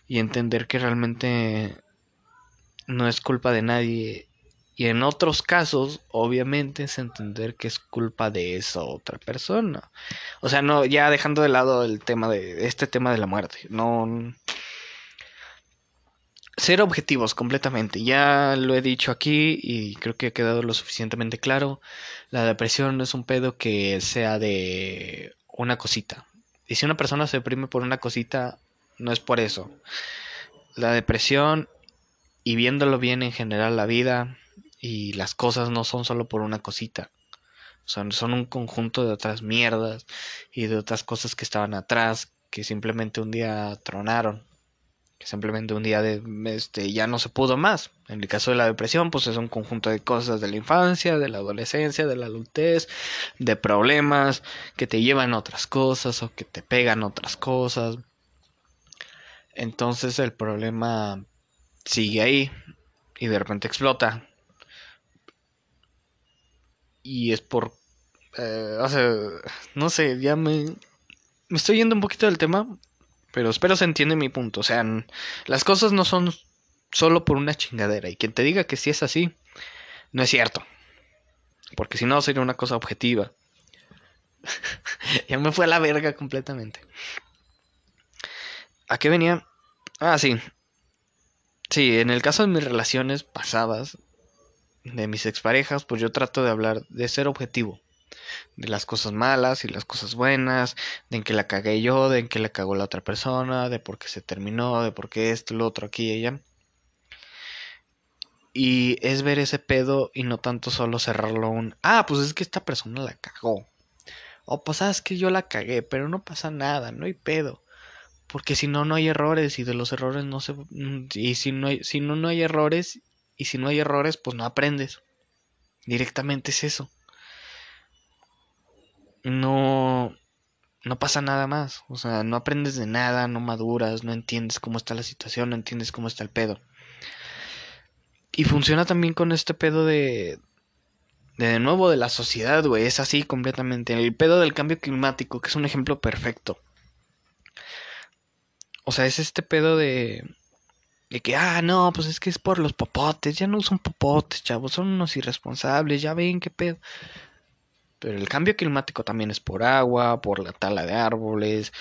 y entender que realmente no es culpa de nadie. Y en otros casos obviamente es entender que es culpa de esa otra persona. O sea no ya dejando de lado el tema de este tema de la muerte. No ser objetivos completamente. Ya lo he dicho aquí y creo que ha quedado lo suficientemente claro. La depresión no es un pedo que sea de una cosita. Y si una persona se deprime por una cosita, no es por eso. La depresión, y viéndolo bien en general la vida y las cosas no son solo por una cosita. Sea, son un conjunto de otras mierdas y de otras cosas que estaban atrás que simplemente un día tronaron simplemente un día de, este, ya no se pudo más. En el caso de la depresión, pues es un conjunto de cosas de la infancia, de la adolescencia, de la adultez, de problemas que te llevan a otras cosas o que te pegan otras cosas. Entonces el problema sigue ahí y de repente explota. Y es por... Eh, no sé, ya me... Me estoy yendo un poquito del tema, pero espero se entiende mi punto. O sea, las cosas no son solo por una chingadera. Y quien te diga que sí es así, no es cierto. Porque si no, sería una cosa objetiva. ya me fue a la verga completamente. ¿A qué venía? Ah, sí. Sí, en el caso de mis relaciones pasadas, de mis exparejas, pues yo trato de hablar, de ser objetivo de las cosas malas y las cosas buenas, de en que la cagué yo, de en que la cagó la otra persona, de por qué se terminó, de por qué esto, lo otro, aquí y allá. Y es ver ese pedo y no tanto solo cerrarlo un, ah, pues es que esta persona la cagó. O pues sabes que yo la cagué, pero no pasa nada, no hay pedo. Porque si no, no hay errores y de los errores no se... Mm, y si no si no, no hay errores y si no hay errores, pues no aprendes. Directamente es eso. No... No pasa nada más. O sea, no aprendes de nada, no maduras, no entiendes cómo está la situación, no entiendes cómo está el pedo. Y funciona también con este pedo de, de, nuevo de la sociedad, güey. Es así completamente. El pedo del cambio climático, que es un ejemplo perfecto. O sea, es este pedo de. De que, ah, no, pues es que es por los popotes. Ya no son popotes, chavos. Son unos irresponsables. Ya ven qué pedo. Pero el cambio climático también es por agua, por la tala de árboles,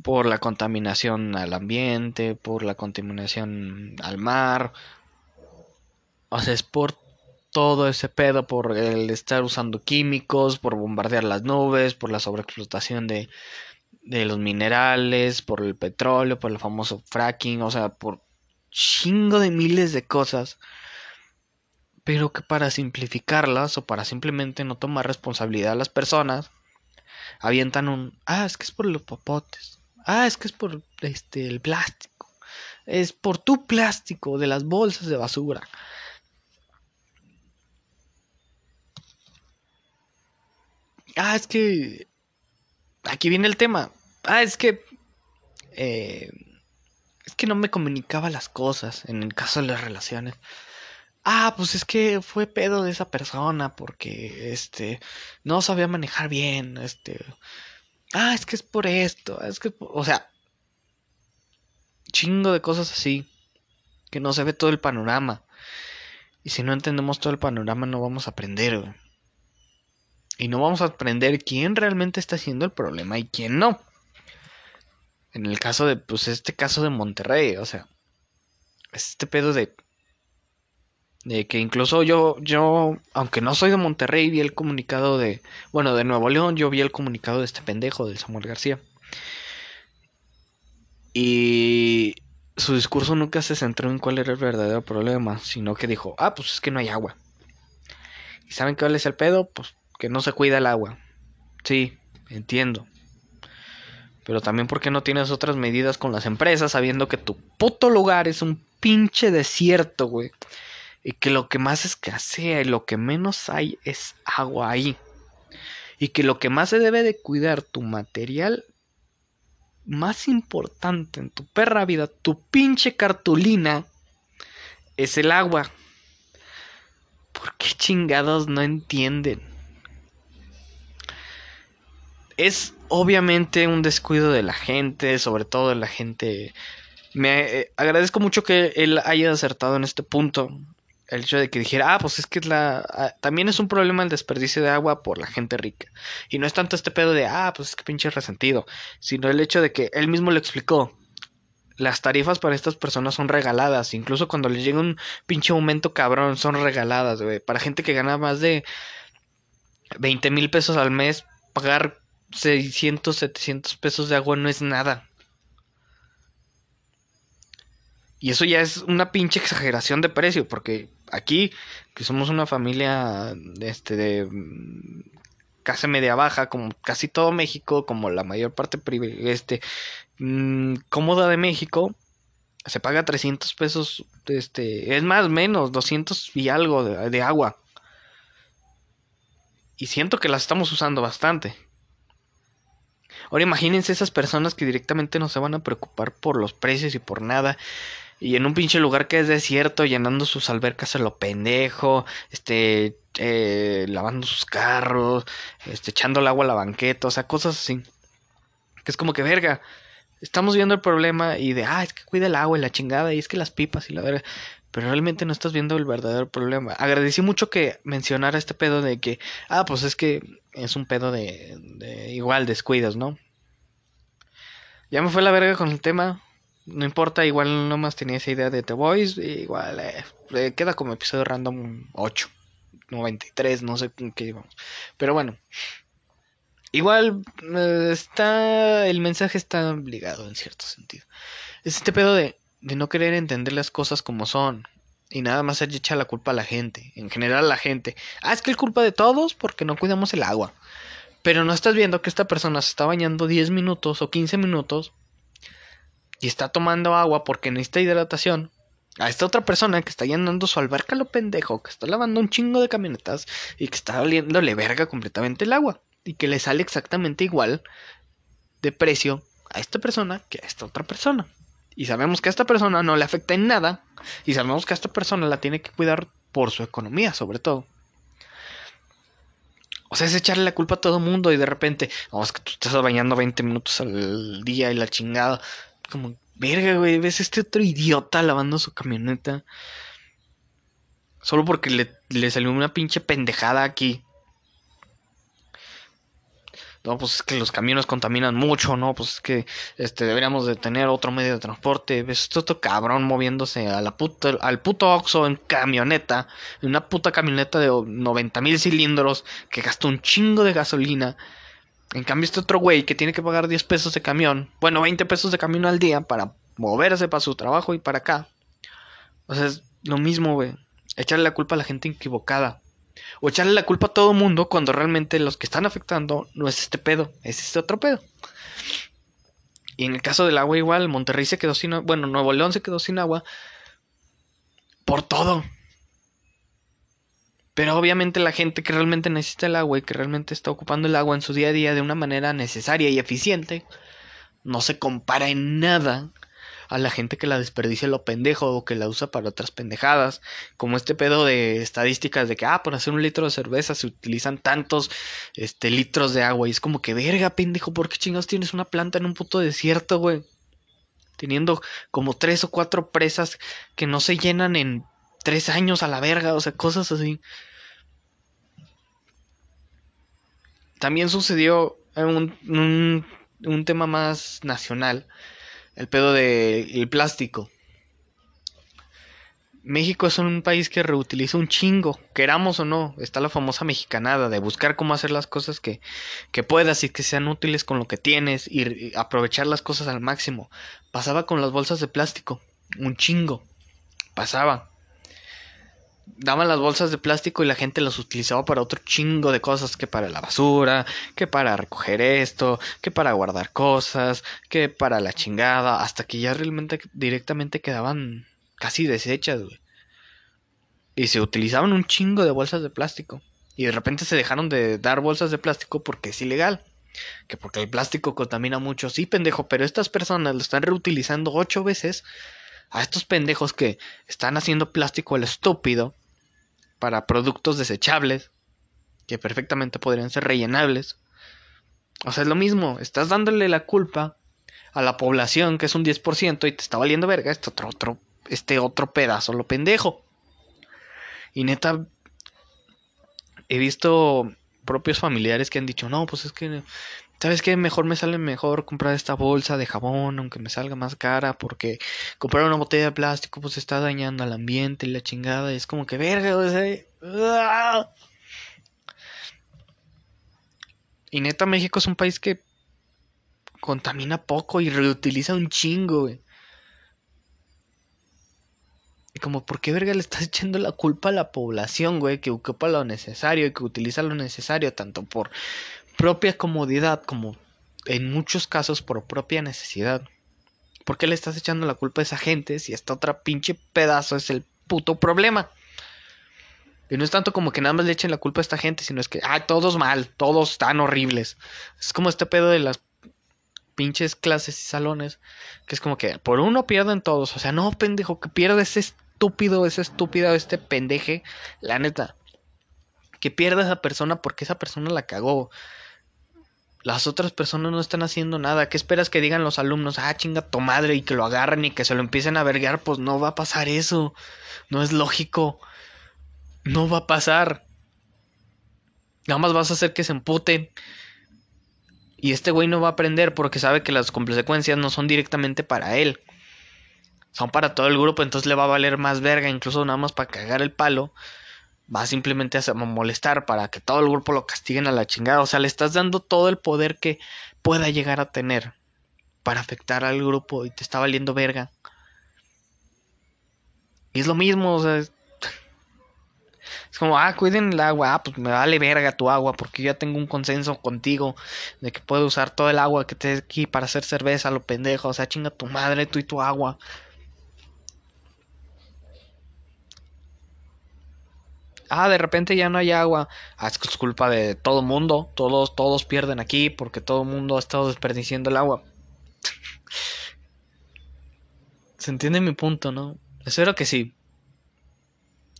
por la contaminación al ambiente, por la contaminación al mar. O sea, es por todo ese pedo, por el estar usando químicos, por bombardear las nubes, por la sobreexplotación de, de los minerales, por el petróleo, por el famoso fracking, o sea, por chingo de miles de cosas. Pero que para simplificarlas o para simplemente no tomar responsabilidad a las personas, avientan un, ah, es que es por los popotes. Ah, es que es por este el plástico. Es por tu plástico de las bolsas de basura. Ah, es que. Aquí viene el tema. Ah, es que. Eh, es que no me comunicaba las cosas en el caso de las relaciones. Ah, pues es que fue pedo de esa persona porque este no sabía manejar bien, este Ah, es que es por esto, es que o sea, chingo de cosas así que no se ve todo el panorama. Y si no entendemos todo el panorama no vamos a aprender, güey. Y no vamos a aprender quién realmente está haciendo el problema y quién no. En el caso de, pues, este caso de Monterrey, o sea, este pedo de. De que incluso yo, yo, aunque no soy de Monterrey, vi el comunicado de. Bueno, de Nuevo León, yo vi el comunicado de este pendejo, del Samuel García. Y su discurso nunca se centró en cuál era el verdadero problema, sino que dijo, ah, pues es que no hay agua. ¿Y saben cuál es el pedo? Pues que no se cuida el agua. Sí, entiendo. Pero también porque no tienes otras medidas con las empresas sabiendo que tu puto lugar es un pinche desierto, güey. Y que lo que más escasea y lo que menos hay es agua ahí. Y que lo que más se debe de cuidar, tu material más importante en tu perra vida, tu pinche cartulina, es el agua. ¿Por qué chingados no entienden? es obviamente un descuido de la gente, sobre todo de la gente. Me eh, agradezco mucho que él haya acertado en este punto. El hecho de que dijera, ah, pues es que la. Ah, también es un problema el desperdicio de agua por la gente rica. Y no es tanto este pedo de, ah, pues es que pinche resentido. Sino el hecho de que él mismo lo explicó. Las tarifas para estas personas son regaladas. Incluso cuando les llega un pinche aumento cabrón, son regaladas, güey. Para gente que gana más de 20 mil pesos al mes, pagar 600, 700 pesos de agua no es nada. Y eso ya es una pinche exageración de precio, porque aquí, que somos una familia este, de casi media baja, como casi todo México, como la mayor parte este, mm, cómoda de México, se paga 300 pesos, este, es más, menos, 200 y algo de agua. Y siento que las estamos usando bastante. Ahora imagínense esas personas que directamente no se van a preocupar por los precios y por nada. Y en un pinche lugar que es desierto, llenando sus albercas a lo pendejo, este, eh, lavando sus carros, este, echando el agua a la banqueta, o sea, cosas así. Que es como que, verga, estamos viendo el problema y de, ah, es que cuida el agua y la chingada, y es que las pipas y la verga. Pero realmente no estás viendo el verdadero problema. Agradecí mucho que mencionara este pedo de que, ah, pues es que es un pedo de, de igual descuidos, ¿no? Ya me fue la verga con el tema. No importa, igual nomás tenía esa idea de The Voice. Igual eh, queda como episodio random 8, 93, no sé qué íbamos. Pero bueno, igual eh, está. El mensaje está obligado en cierto sentido. Es este pedo de, de no querer entender las cosas como son. y nada más echa la culpa a la gente, en general a la gente. Ah, es que es culpa de todos porque no cuidamos el agua. Pero no estás viendo que esta persona se está bañando 10 minutos o 15 minutos y está tomando agua porque necesita hidratación. A esta otra persona que está llenando su alberca lo pendejo, que está lavando un chingo de camionetas y que está oliéndole verga completamente el agua. Y que le sale exactamente igual de precio a esta persona que a esta otra persona. Y sabemos que a esta persona no le afecta en nada. Y sabemos que a esta persona la tiene que cuidar por su economía, sobre todo. O sea, es echarle la culpa a todo mundo y de repente, vamos, es que tú estás bañando 20 minutos al día y la chingada. Como, verga, güey, ves este otro idiota lavando su camioneta. Solo porque le, salió una pinche pendejada aquí. No, pues es que los camiones contaminan mucho, ¿no? Pues es que este, deberíamos de tener otro medio de transporte. Ves este otro cabrón moviéndose a la al puto Oxxo en camioneta. En una puta camioneta de 90 mil cilindros que gasta un chingo de gasolina. En cambio, este otro güey que tiene que pagar 10 pesos de camión, bueno, 20 pesos de camión al día para moverse para su trabajo y para acá. O sea, es lo mismo, güey. Echarle la culpa a la gente equivocada. O echarle la culpa a todo mundo cuando realmente los que están afectando no es este pedo, es este otro pedo. Y en el caso del agua igual, Monterrey se quedó sin agua, bueno, Nuevo León se quedó sin agua por todo. Pero obviamente la gente que realmente necesita el agua y que realmente está ocupando el agua en su día a día de una manera necesaria y eficiente, no se compara en nada a la gente que la desperdicia lo pendejo o que la usa para otras pendejadas, como este pedo de estadísticas de que, ah, por hacer un litro de cerveza se utilizan tantos este, litros de agua y es como que, verga, pendejo, ¿por qué chingados tienes una planta en un puto desierto, güey? Teniendo como tres o cuatro presas que no se llenan en tres años a la verga, o sea, cosas así. También sucedió un, un, tema más nacional el pedo del plástico. México es un país que reutiliza un chingo, queramos o no, está la famosa mexicanada de buscar cómo hacer las cosas que, que puedas y que sean útiles con lo que tienes y aprovechar las cosas al máximo. Pasaba con las bolsas de plástico, un chingo, pasaba daban las bolsas de plástico y la gente las utilizaba para otro chingo de cosas, que para la basura, que para recoger esto, que para guardar cosas, que para la chingada, hasta que ya realmente directamente quedaban casi deshechas. Y se utilizaban un chingo de bolsas de plástico. Y de repente se dejaron de dar bolsas de plástico porque es ilegal. Que porque el plástico contamina mucho. Sí, pendejo, pero estas personas lo están reutilizando ocho veces a estos pendejos que están haciendo plástico el estúpido para productos desechables que perfectamente podrían ser rellenables. O sea, es lo mismo, estás dándole la culpa a la población que es un 10% y te está valiendo verga este otro, otro, este otro pedazo, lo pendejo. Y neta, he visto propios familiares que han dicho, no, pues es que ¿Sabes qué? Mejor me sale mejor comprar esta bolsa de jabón, aunque me salga más cara, porque comprar una botella de plástico pues está dañando al ambiente y la chingada. Es como que verga, o Y neta, México es un país que contamina poco y reutiliza un chingo, güey. Y como, ¿por qué verga le estás echando la culpa a la población, güey? Que ocupa lo necesario y que utiliza lo necesario, tanto por propia comodidad como en muchos casos por propia necesidad. ¿Por qué le estás echando la culpa a esa gente si esta otra pinche pedazo es el puto problema? Y no es tanto como que nada más le echen la culpa a esta gente, sino es que, ah, todos mal, todos están horribles. Es como este pedo de las pinches clases y salones, que es como que por uno pierden todos. O sea, no, pendejo, que pierda ese estúpido, ese estúpido, este pendeje, la neta. Que pierda esa persona porque esa persona la cagó las otras personas no están haciendo nada. ¿Qué esperas que digan los alumnos? Ah, chinga tu madre y que lo agarren y que se lo empiecen a vergar. Pues no va a pasar eso. No es lógico. No va a pasar. Nada más vas a hacer que se emputen. Y este güey no va a aprender porque sabe que las consecuencias no son directamente para él. Son para todo el grupo, entonces le va a valer más verga, incluso nada más para cagar el palo va simplemente a molestar para que todo el grupo lo castiguen a la chingada. O sea, le estás dando todo el poder que pueda llegar a tener para afectar al grupo y te está valiendo verga. Y es lo mismo, o sea, es, como, ah, cuiden el agua, ah, pues me vale verga tu agua, porque yo ya tengo un consenso contigo de que puedo usar todo el agua que te aquí para hacer cerveza, lo pendejo, o sea, chinga tu madre, tú y tu agua. Ah, de repente ya no hay agua. Ah, es culpa de todo mundo. Todos, todos pierden aquí porque todo el mundo ha estado desperdiciando el agua. Se entiende mi punto, ¿no? Espero que sí.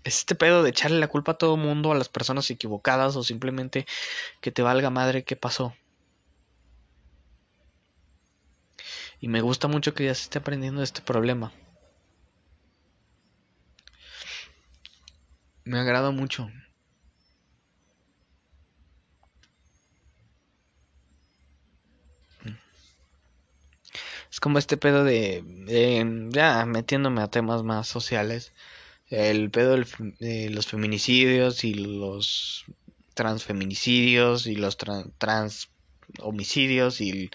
Es este pedo de echarle la culpa a todo mundo, a las personas equivocadas o simplemente que te valga madre qué pasó. Y me gusta mucho que ya se esté aprendiendo de este problema. Me agrada mucho. Es como este pedo de, ya metiéndome a temas más sociales, el pedo de los feminicidios y los transfeminicidios y los trans homicidios y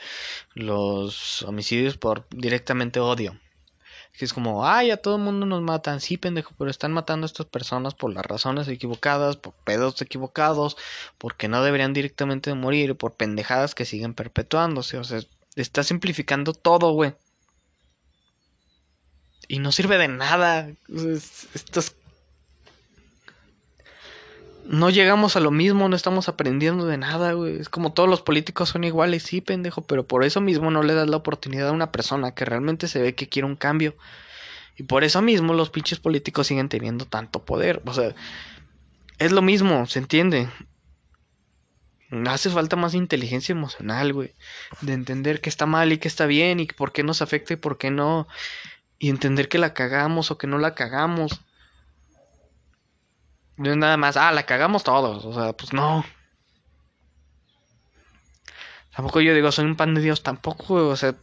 los homicidios por directamente odio. Que es como, ay, a todo el mundo nos matan, sí, pendejo, pero están matando a estas personas por las razones equivocadas, por pedos equivocados, porque no deberían directamente morir, por pendejadas que siguen perpetuándose. O sea, está simplificando todo, güey. Y no sirve de nada. Estos no llegamos a lo mismo, no estamos aprendiendo de nada, güey. Es como todos los políticos son iguales, sí, pendejo, pero por eso mismo no le das la oportunidad a una persona que realmente se ve que quiere un cambio. Y por eso mismo los pinches políticos siguen teniendo tanto poder. O sea, es lo mismo, ¿se entiende? Hace falta más inteligencia emocional, güey. De entender que está mal y que está bien y por qué nos afecta y por qué no. Y entender que la cagamos o que no la cagamos. No es nada más, ah, la cagamos todos. O sea, pues no. Tampoco yo digo, soy un pan de Dios, tampoco, o sea.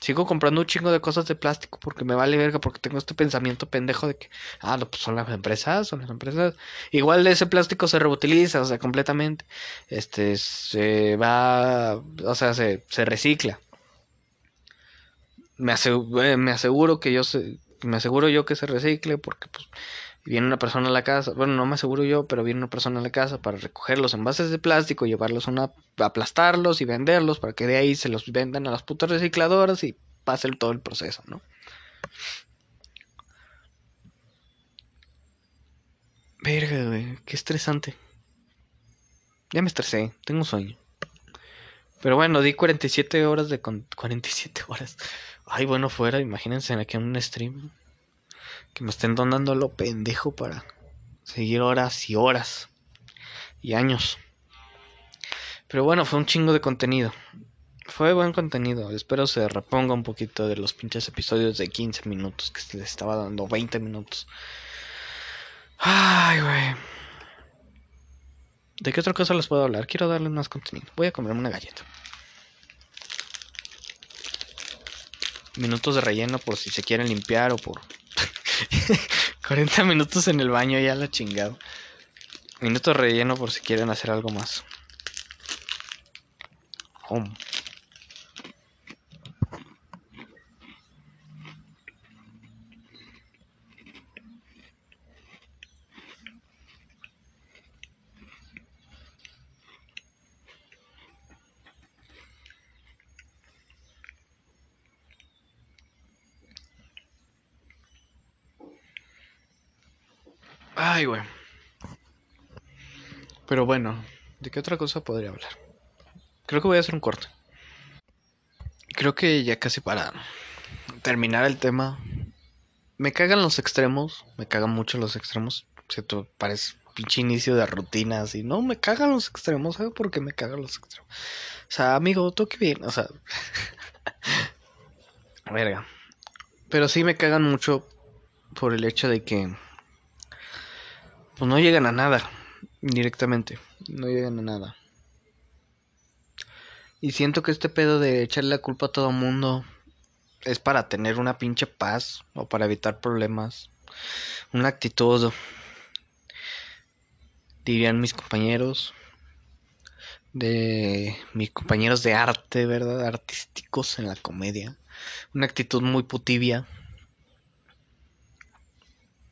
Sigo comprando un chingo de cosas de plástico porque me vale verga, porque tengo este pensamiento pendejo de que, ah, no, pues son las empresas, son las empresas. Igual de ese plástico se reutiliza, o sea, completamente. Este, se va, o sea, se, se recicla. Me eh, me aseguro que yo se, me aseguro yo que se recicle porque, pues, viene una persona a la casa, bueno, no me aseguro yo, pero viene una persona a la casa para recoger los envases de plástico, llevarlos a una, aplastarlos y venderlos para que de ahí se los vendan a las putas recicladoras y pase todo el proceso, ¿no? Verga, güey, qué estresante. Ya me estresé, tengo sueño. Pero bueno, di 47 horas de... Con 47 horas. Ay, bueno, fuera, imagínense aquí en un stream que me estén donando lo pendejo para seguir horas y horas y años. Pero bueno, fue un chingo de contenido. Fue buen contenido. Espero se reponga un poquito de los pinches episodios de 15 minutos que se les estaba dando 20 minutos. Ay, güey. ¿De qué otra cosa les puedo hablar? Quiero darles más contenido. Voy a comerme una galleta. Minutos de relleno por si se quieren limpiar o por 40 minutos en el baño, ya la chingado. Minuto relleno por si quieren hacer algo más. Home. Ay, güey. Pero bueno, ¿de qué otra cosa podría hablar? Creo que voy a hacer un corte. Creo que ya casi para terminar el tema. Me cagan los extremos, me cagan mucho los extremos. tú parece pinche inicio de rutina así. No, me cagan los extremos, ¿sabes por qué me cagan los extremos? O sea, amigo, toque bien, o sea. Verga. Pero sí me cagan mucho por el hecho de que pues no llegan a nada directamente, no llegan a nada. Y siento que este pedo de echarle la culpa a todo mundo es para tener una pinche paz o para evitar problemas. Una actitud, dirían mis compañeros, de mis compañeros de arte, ¿verdad? Artísticos en la comedia. Una actitud muy putibia.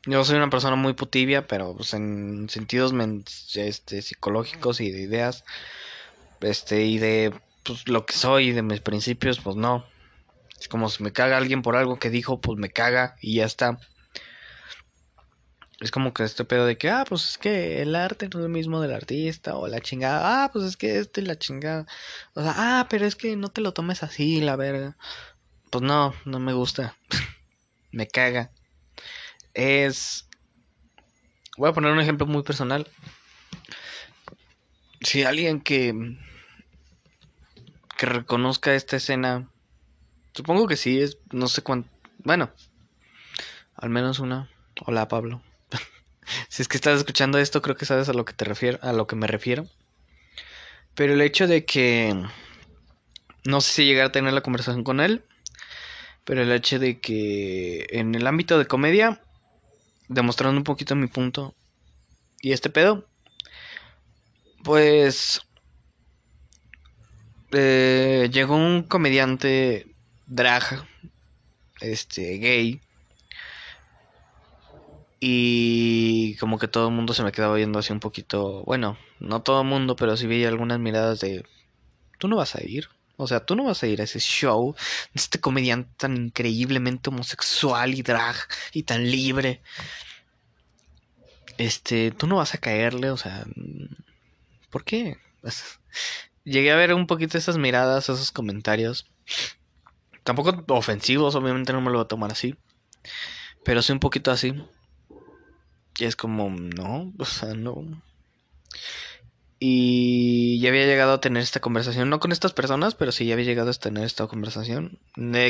Yo soy una persona muy putibia, pero pues en sentidos este, psicológicos y de ideas, este, y de pues, lo que soy, de mis principios, pues no. Es como si me caga alguien por algo que dijo, pues me caga y ya está. Es como que este pedo de que, ah, pues es que el arte no es lo mismo del artista, o la chingada, ah, pues es que y la chingada. O sea, ah, pero es que no te lo tomes así, la verga. Pues no, no me gusta. me caga es... Voy a poner un ejemplo muy personal. Si alguien que... que reconozca esta escena, supongo que sí, es no sé cuánto... Bueno, al menos una. Hola Pablo. si es que estás escuchando esto, creo que sabes a lo que te refiero, a lo que me refiero. Pero el hecho de que no sé si llegar a tener la conversación con él, pero el hecho de que en el ámbito de comedia demostrando un poquito mi punto. Y este pedo, pues eh, llegó un comediante drag, este, gay. Y como que todo el mundo se me quedaba viendo así un poquito, bueno, no todo el mundo, pero sí veía algunas miradas de, tú no vas a ir. O sea, tú no vas a ir a ese show de este comediante tan increíblemente homosexual y drag y tan libre. Este, tú no vas a caerle, o sea, ¿por qué? Llegué a ver un poquito esas miradas, esos comentarios. Tampoco ofensivos, obviamente no me lo voy a tomar así. Pero sí un poquito así. Y es como, no, o sea, no. Y ya había llegado a tener esta conversación, no con estas personas, pero sí ya había llegado a tener esta conversación.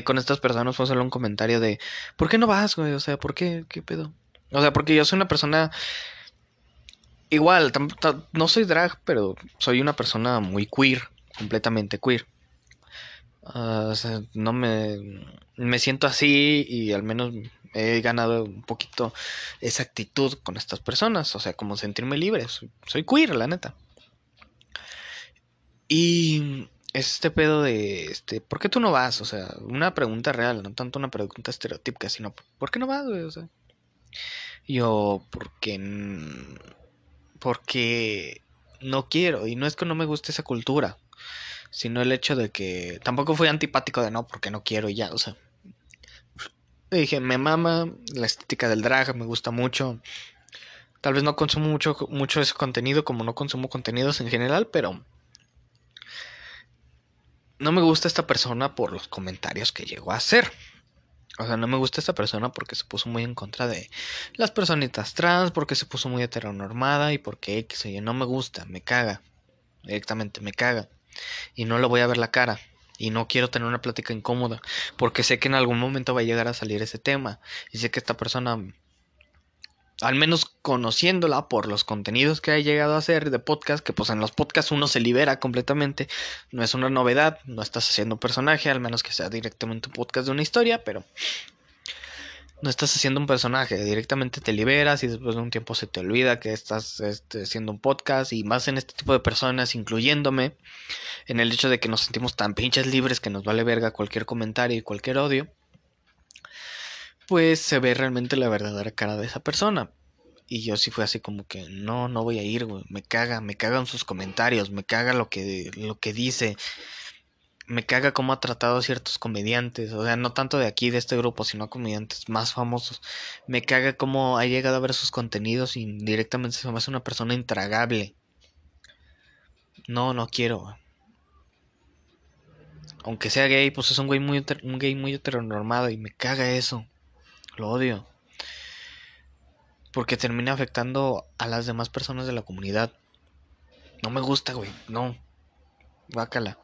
con estas personas fue solo un comentario de, ¿por qué no vas, güey? O sea, ¿por qué? ¿Qué pedo? O sea, porque yo soy una persona... Igual, no soy drag, pero soy una persona muy queer, completamente queer. Ah, o sea, no me, me siento así y al menos he ganado un poquito esa actitud con estas personas, o sea, como sentirme libre, soy, queer, la neta. Y este pedo de, este, ¿por qué tú no vas? O sea, una pregunta real, no tanto una pregunta estereotípica, sino, ¿por qué no vas? O sea, yo, porque... Porque no quiero, y no es que no me guste esa cultura, sino el hecho de que tampoco fui antipático de no, porque no quiero y ya, o sea. Dije, me mama la estética del drag, me gusta mucho. Tal vez no consumo mucho, mucho ese contenido, como no consumo contenidos en general, pero no me gusta esta persona por los comentarios que llegó a hacer. O sea, no me gusta esta persona porque se puso muy en contra de las personitas trans, porque se puso muy heteronormada y porque X oye, no me gusta, me caga. Directamente me caga. Y no le voy a ver la cara. Y no quiero tener una plática incómoda. Porque sé que en algún momento va a llegar a salir ese tema. Y sé que esta persona al menos conociéndola por los contenidos que ha llegado a hacer de podcast, que pues en los podcasts uno se libera completamente, no es una novedad, no estás haciendo un personaje, al menos que sea directamente un podcast de una historia, pero no estás haciendo un personaje, directamente te liberas y después de un tiempo se te olvida que estás este, haciendo un podcast y más en este tipo de personas, incluyéndome, en el hecho de que nos sentimos tan pinches libres que nos vale verga cualquier comentario y cualquier odio pues se ve realmente la verdadera cara de esa persona. Y yo sí fue así como que no, no voy a ir, güey. Me caga, me cagan sus comentarios, me caga lo que, lo que dice. Me caga cómo ha tratado a ciertos comediantes, o sea, no tanto de aquí, de este grupo, sino a comediantes más famosos. Me caga cómo ha llegado a ver sus contenidos y directamente se me hace una persona intragable. No, no quiero. Aunque sea gay, pues es un güey muy, un gay muy heteronormado y me caga eso. Lo odio. Porque termina afectando a las demás personas de la comunidad. No me gusta, güey. No. Bácala.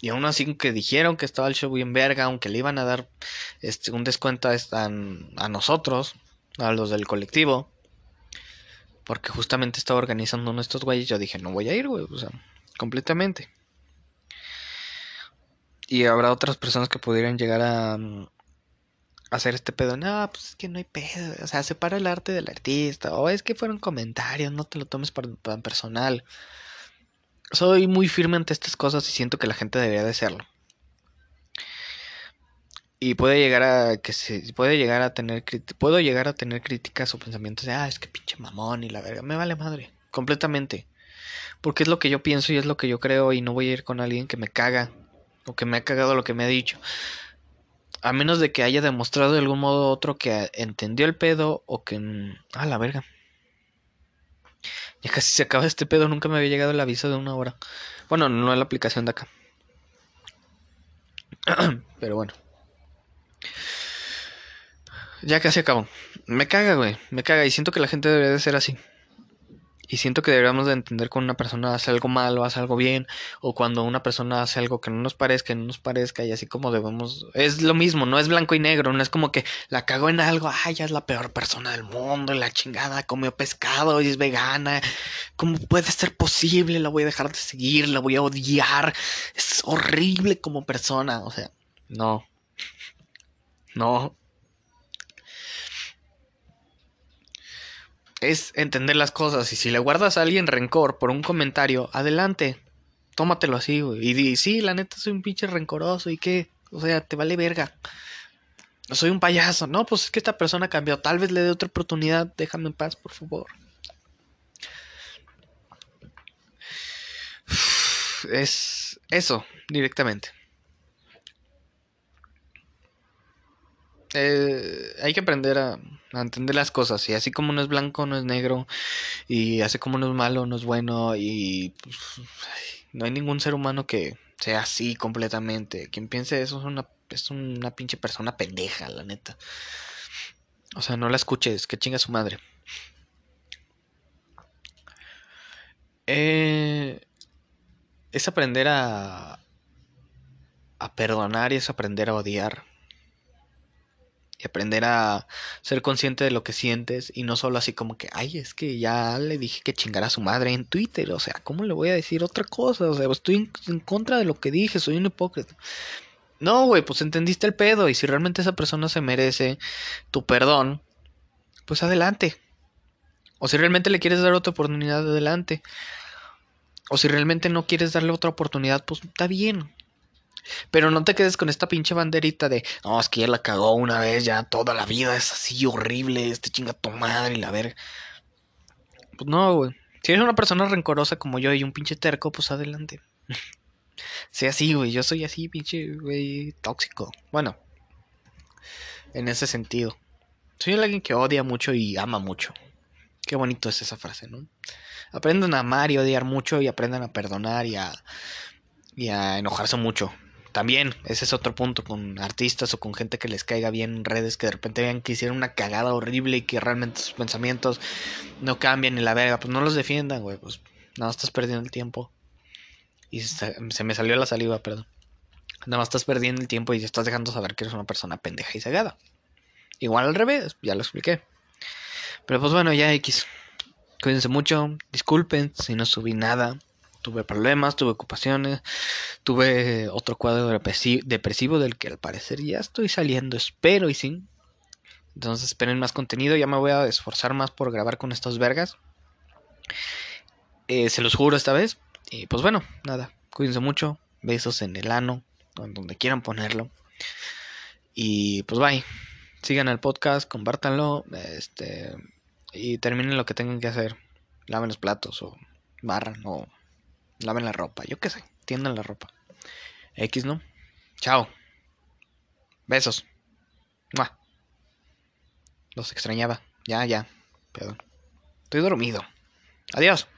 Y aún así que dijeron que estaba el show bien verga, aunque le iban a dar este, un descuento a, a nosotros, a los del colectivo. Porque justamente estaba organizando uno de estos güeyes. Yo dije, no voy a ir, güey. O sea, completamente. Y habrá otras personas que pudieran llegar a, mm, hacer este pedo. No, pues es que no hay pedo. O sea, separa el arte del artista. O es que fueron comentarios, no te lo tomes tan personal. Soy muy firme ante estas cosas y siento que la gente debería de serlo. y puede llegar a que se puede llegar a tener puedo llegar a tener críticas o pensamientos de ah es que pinche mamón y la verga me vale madre completamente porque es lo que yo pienso y es lo que yo creo y no voy a ir con alguien que me caga o que me ha cagado lo que me ha dicho a menos de que haya demostrado de algún modo u otro que entendió el pedo o que ah la verga ya casi se acaba este pedo nunca me había llegado el aviso de una hora bueno no es la aplicación de acá pero bueno ya casi acabo. Me caga, güey. Me caga. Y siento que la gente debería de ser así. Y siento que deberíamos de entender cuando una persona hace algo mal o hace algo bien. O cuando una persona hace algo que no nos parezca, no nos parezca. Y así como debemos... Es lo mismo, no es blanco y negro. No es como que la cago en algo. Ay, ya es la peor persona del mundo. Y la chingada comió pescado y es vegana. ¿Cómo puede ser posible? La voy a dejar de seguir. La voy a odiar. Es horrible como persona. O sea, no. No. Es entender las cosas. Y si le guardas a alguien rencor por un comentario, adelante. Tómatelo así. Y di, sí, la neta soy un pinche rencoroso. ¿Y qué? O sea, te vale verga. Soy un payaso. No, pues es que esta persona cambió. Tal vez le dé otra oportunidad. Déjame en paz, por favor. Es eso, directamente. Eh, hay que aprender a, entender las cosas. Y así como no es blanco, no es negro. Y así como no es malo, no es bueno. Y pues, no hay ningún ser humano que sea así completamente. Quien piense eso es una, es una pinche persona pendeja, la neta. O sea, no la escuches, que chinga su madre. Eh, es aprender a, a perdonar y es aprender a odiar y aprender a ser consciente de lo que sientes y no solo así como que, ay, es que ya le dije que chingara a su madre en Twitter, o sea, ¿cómo le voy a decir otra cosa? O sea, estoy en, contra de lo que dije, soy un hipócrita. No, güey, pues entendiste el pedo y si realmente esa persona se merece tu perdón, pues adelante. O si realmente le quieres dar otra oportunidad, adelante. O si realmente no quieres darle otra oportunidad, pues está bien. Pero no te quedes con esta pinche banderita de, no, es que ya la cagó una vez, ya toda la vida es así horrible, este chinga tu madre y la verga. Pues no, güey. Si eres una persona rencorosa como yo y un pinche terco, pues adelante. sea así, güey. Yo soy así, pinche, güey, tóxico. Bueno, en ese sentido. Soy alguien que odia mucho y ama mucho. Qué bonito es esa frase, ¿no? Aprendan a amar y odiar mucho y aprendan a perdonar y a, y a enojarse mucho también, ese es otro punto con artistas o con gente que les caiga bien en redes que de repente vean que hicieron una cagada horrible y que realmente sus pensamientos no cambian ni la verga, pues no los defiendan, güey, pues nada estás perdiendo el tiempo. Y se, me salió la saliva, perdón. Nada más estás perdiendo el tiempo y estás dejando saber que eres una persona pendeja y cegada. Igual al revés, ya lo expliqué. Pero pues bueno, ya X. Cuídense mucho, disculpen si no subí nada tuve problemas, tuve ocupaciones, tuve otro cuadro depresivo del que al parecer ya estoy saliendo, espero y sí. Entonces esperen más contenido, ya me voy a esforzar más por grabar con estos vergas. Eh, se los juro esta vez. Y pues bueno, nada, cuídense mucho, besos en el ano, donde quieran ponerlo. Y pues bye. Sigan el podcast, compártanlo, este y terminen lo que tengan que hacer. Laven los platos o barran o Laven la ropa, yo qué sé, tiendan la ropa. X, ¿no? Chao. Besos. Los extrañaba. Ya, ya. Perdón. Estoy dormido. Adiós.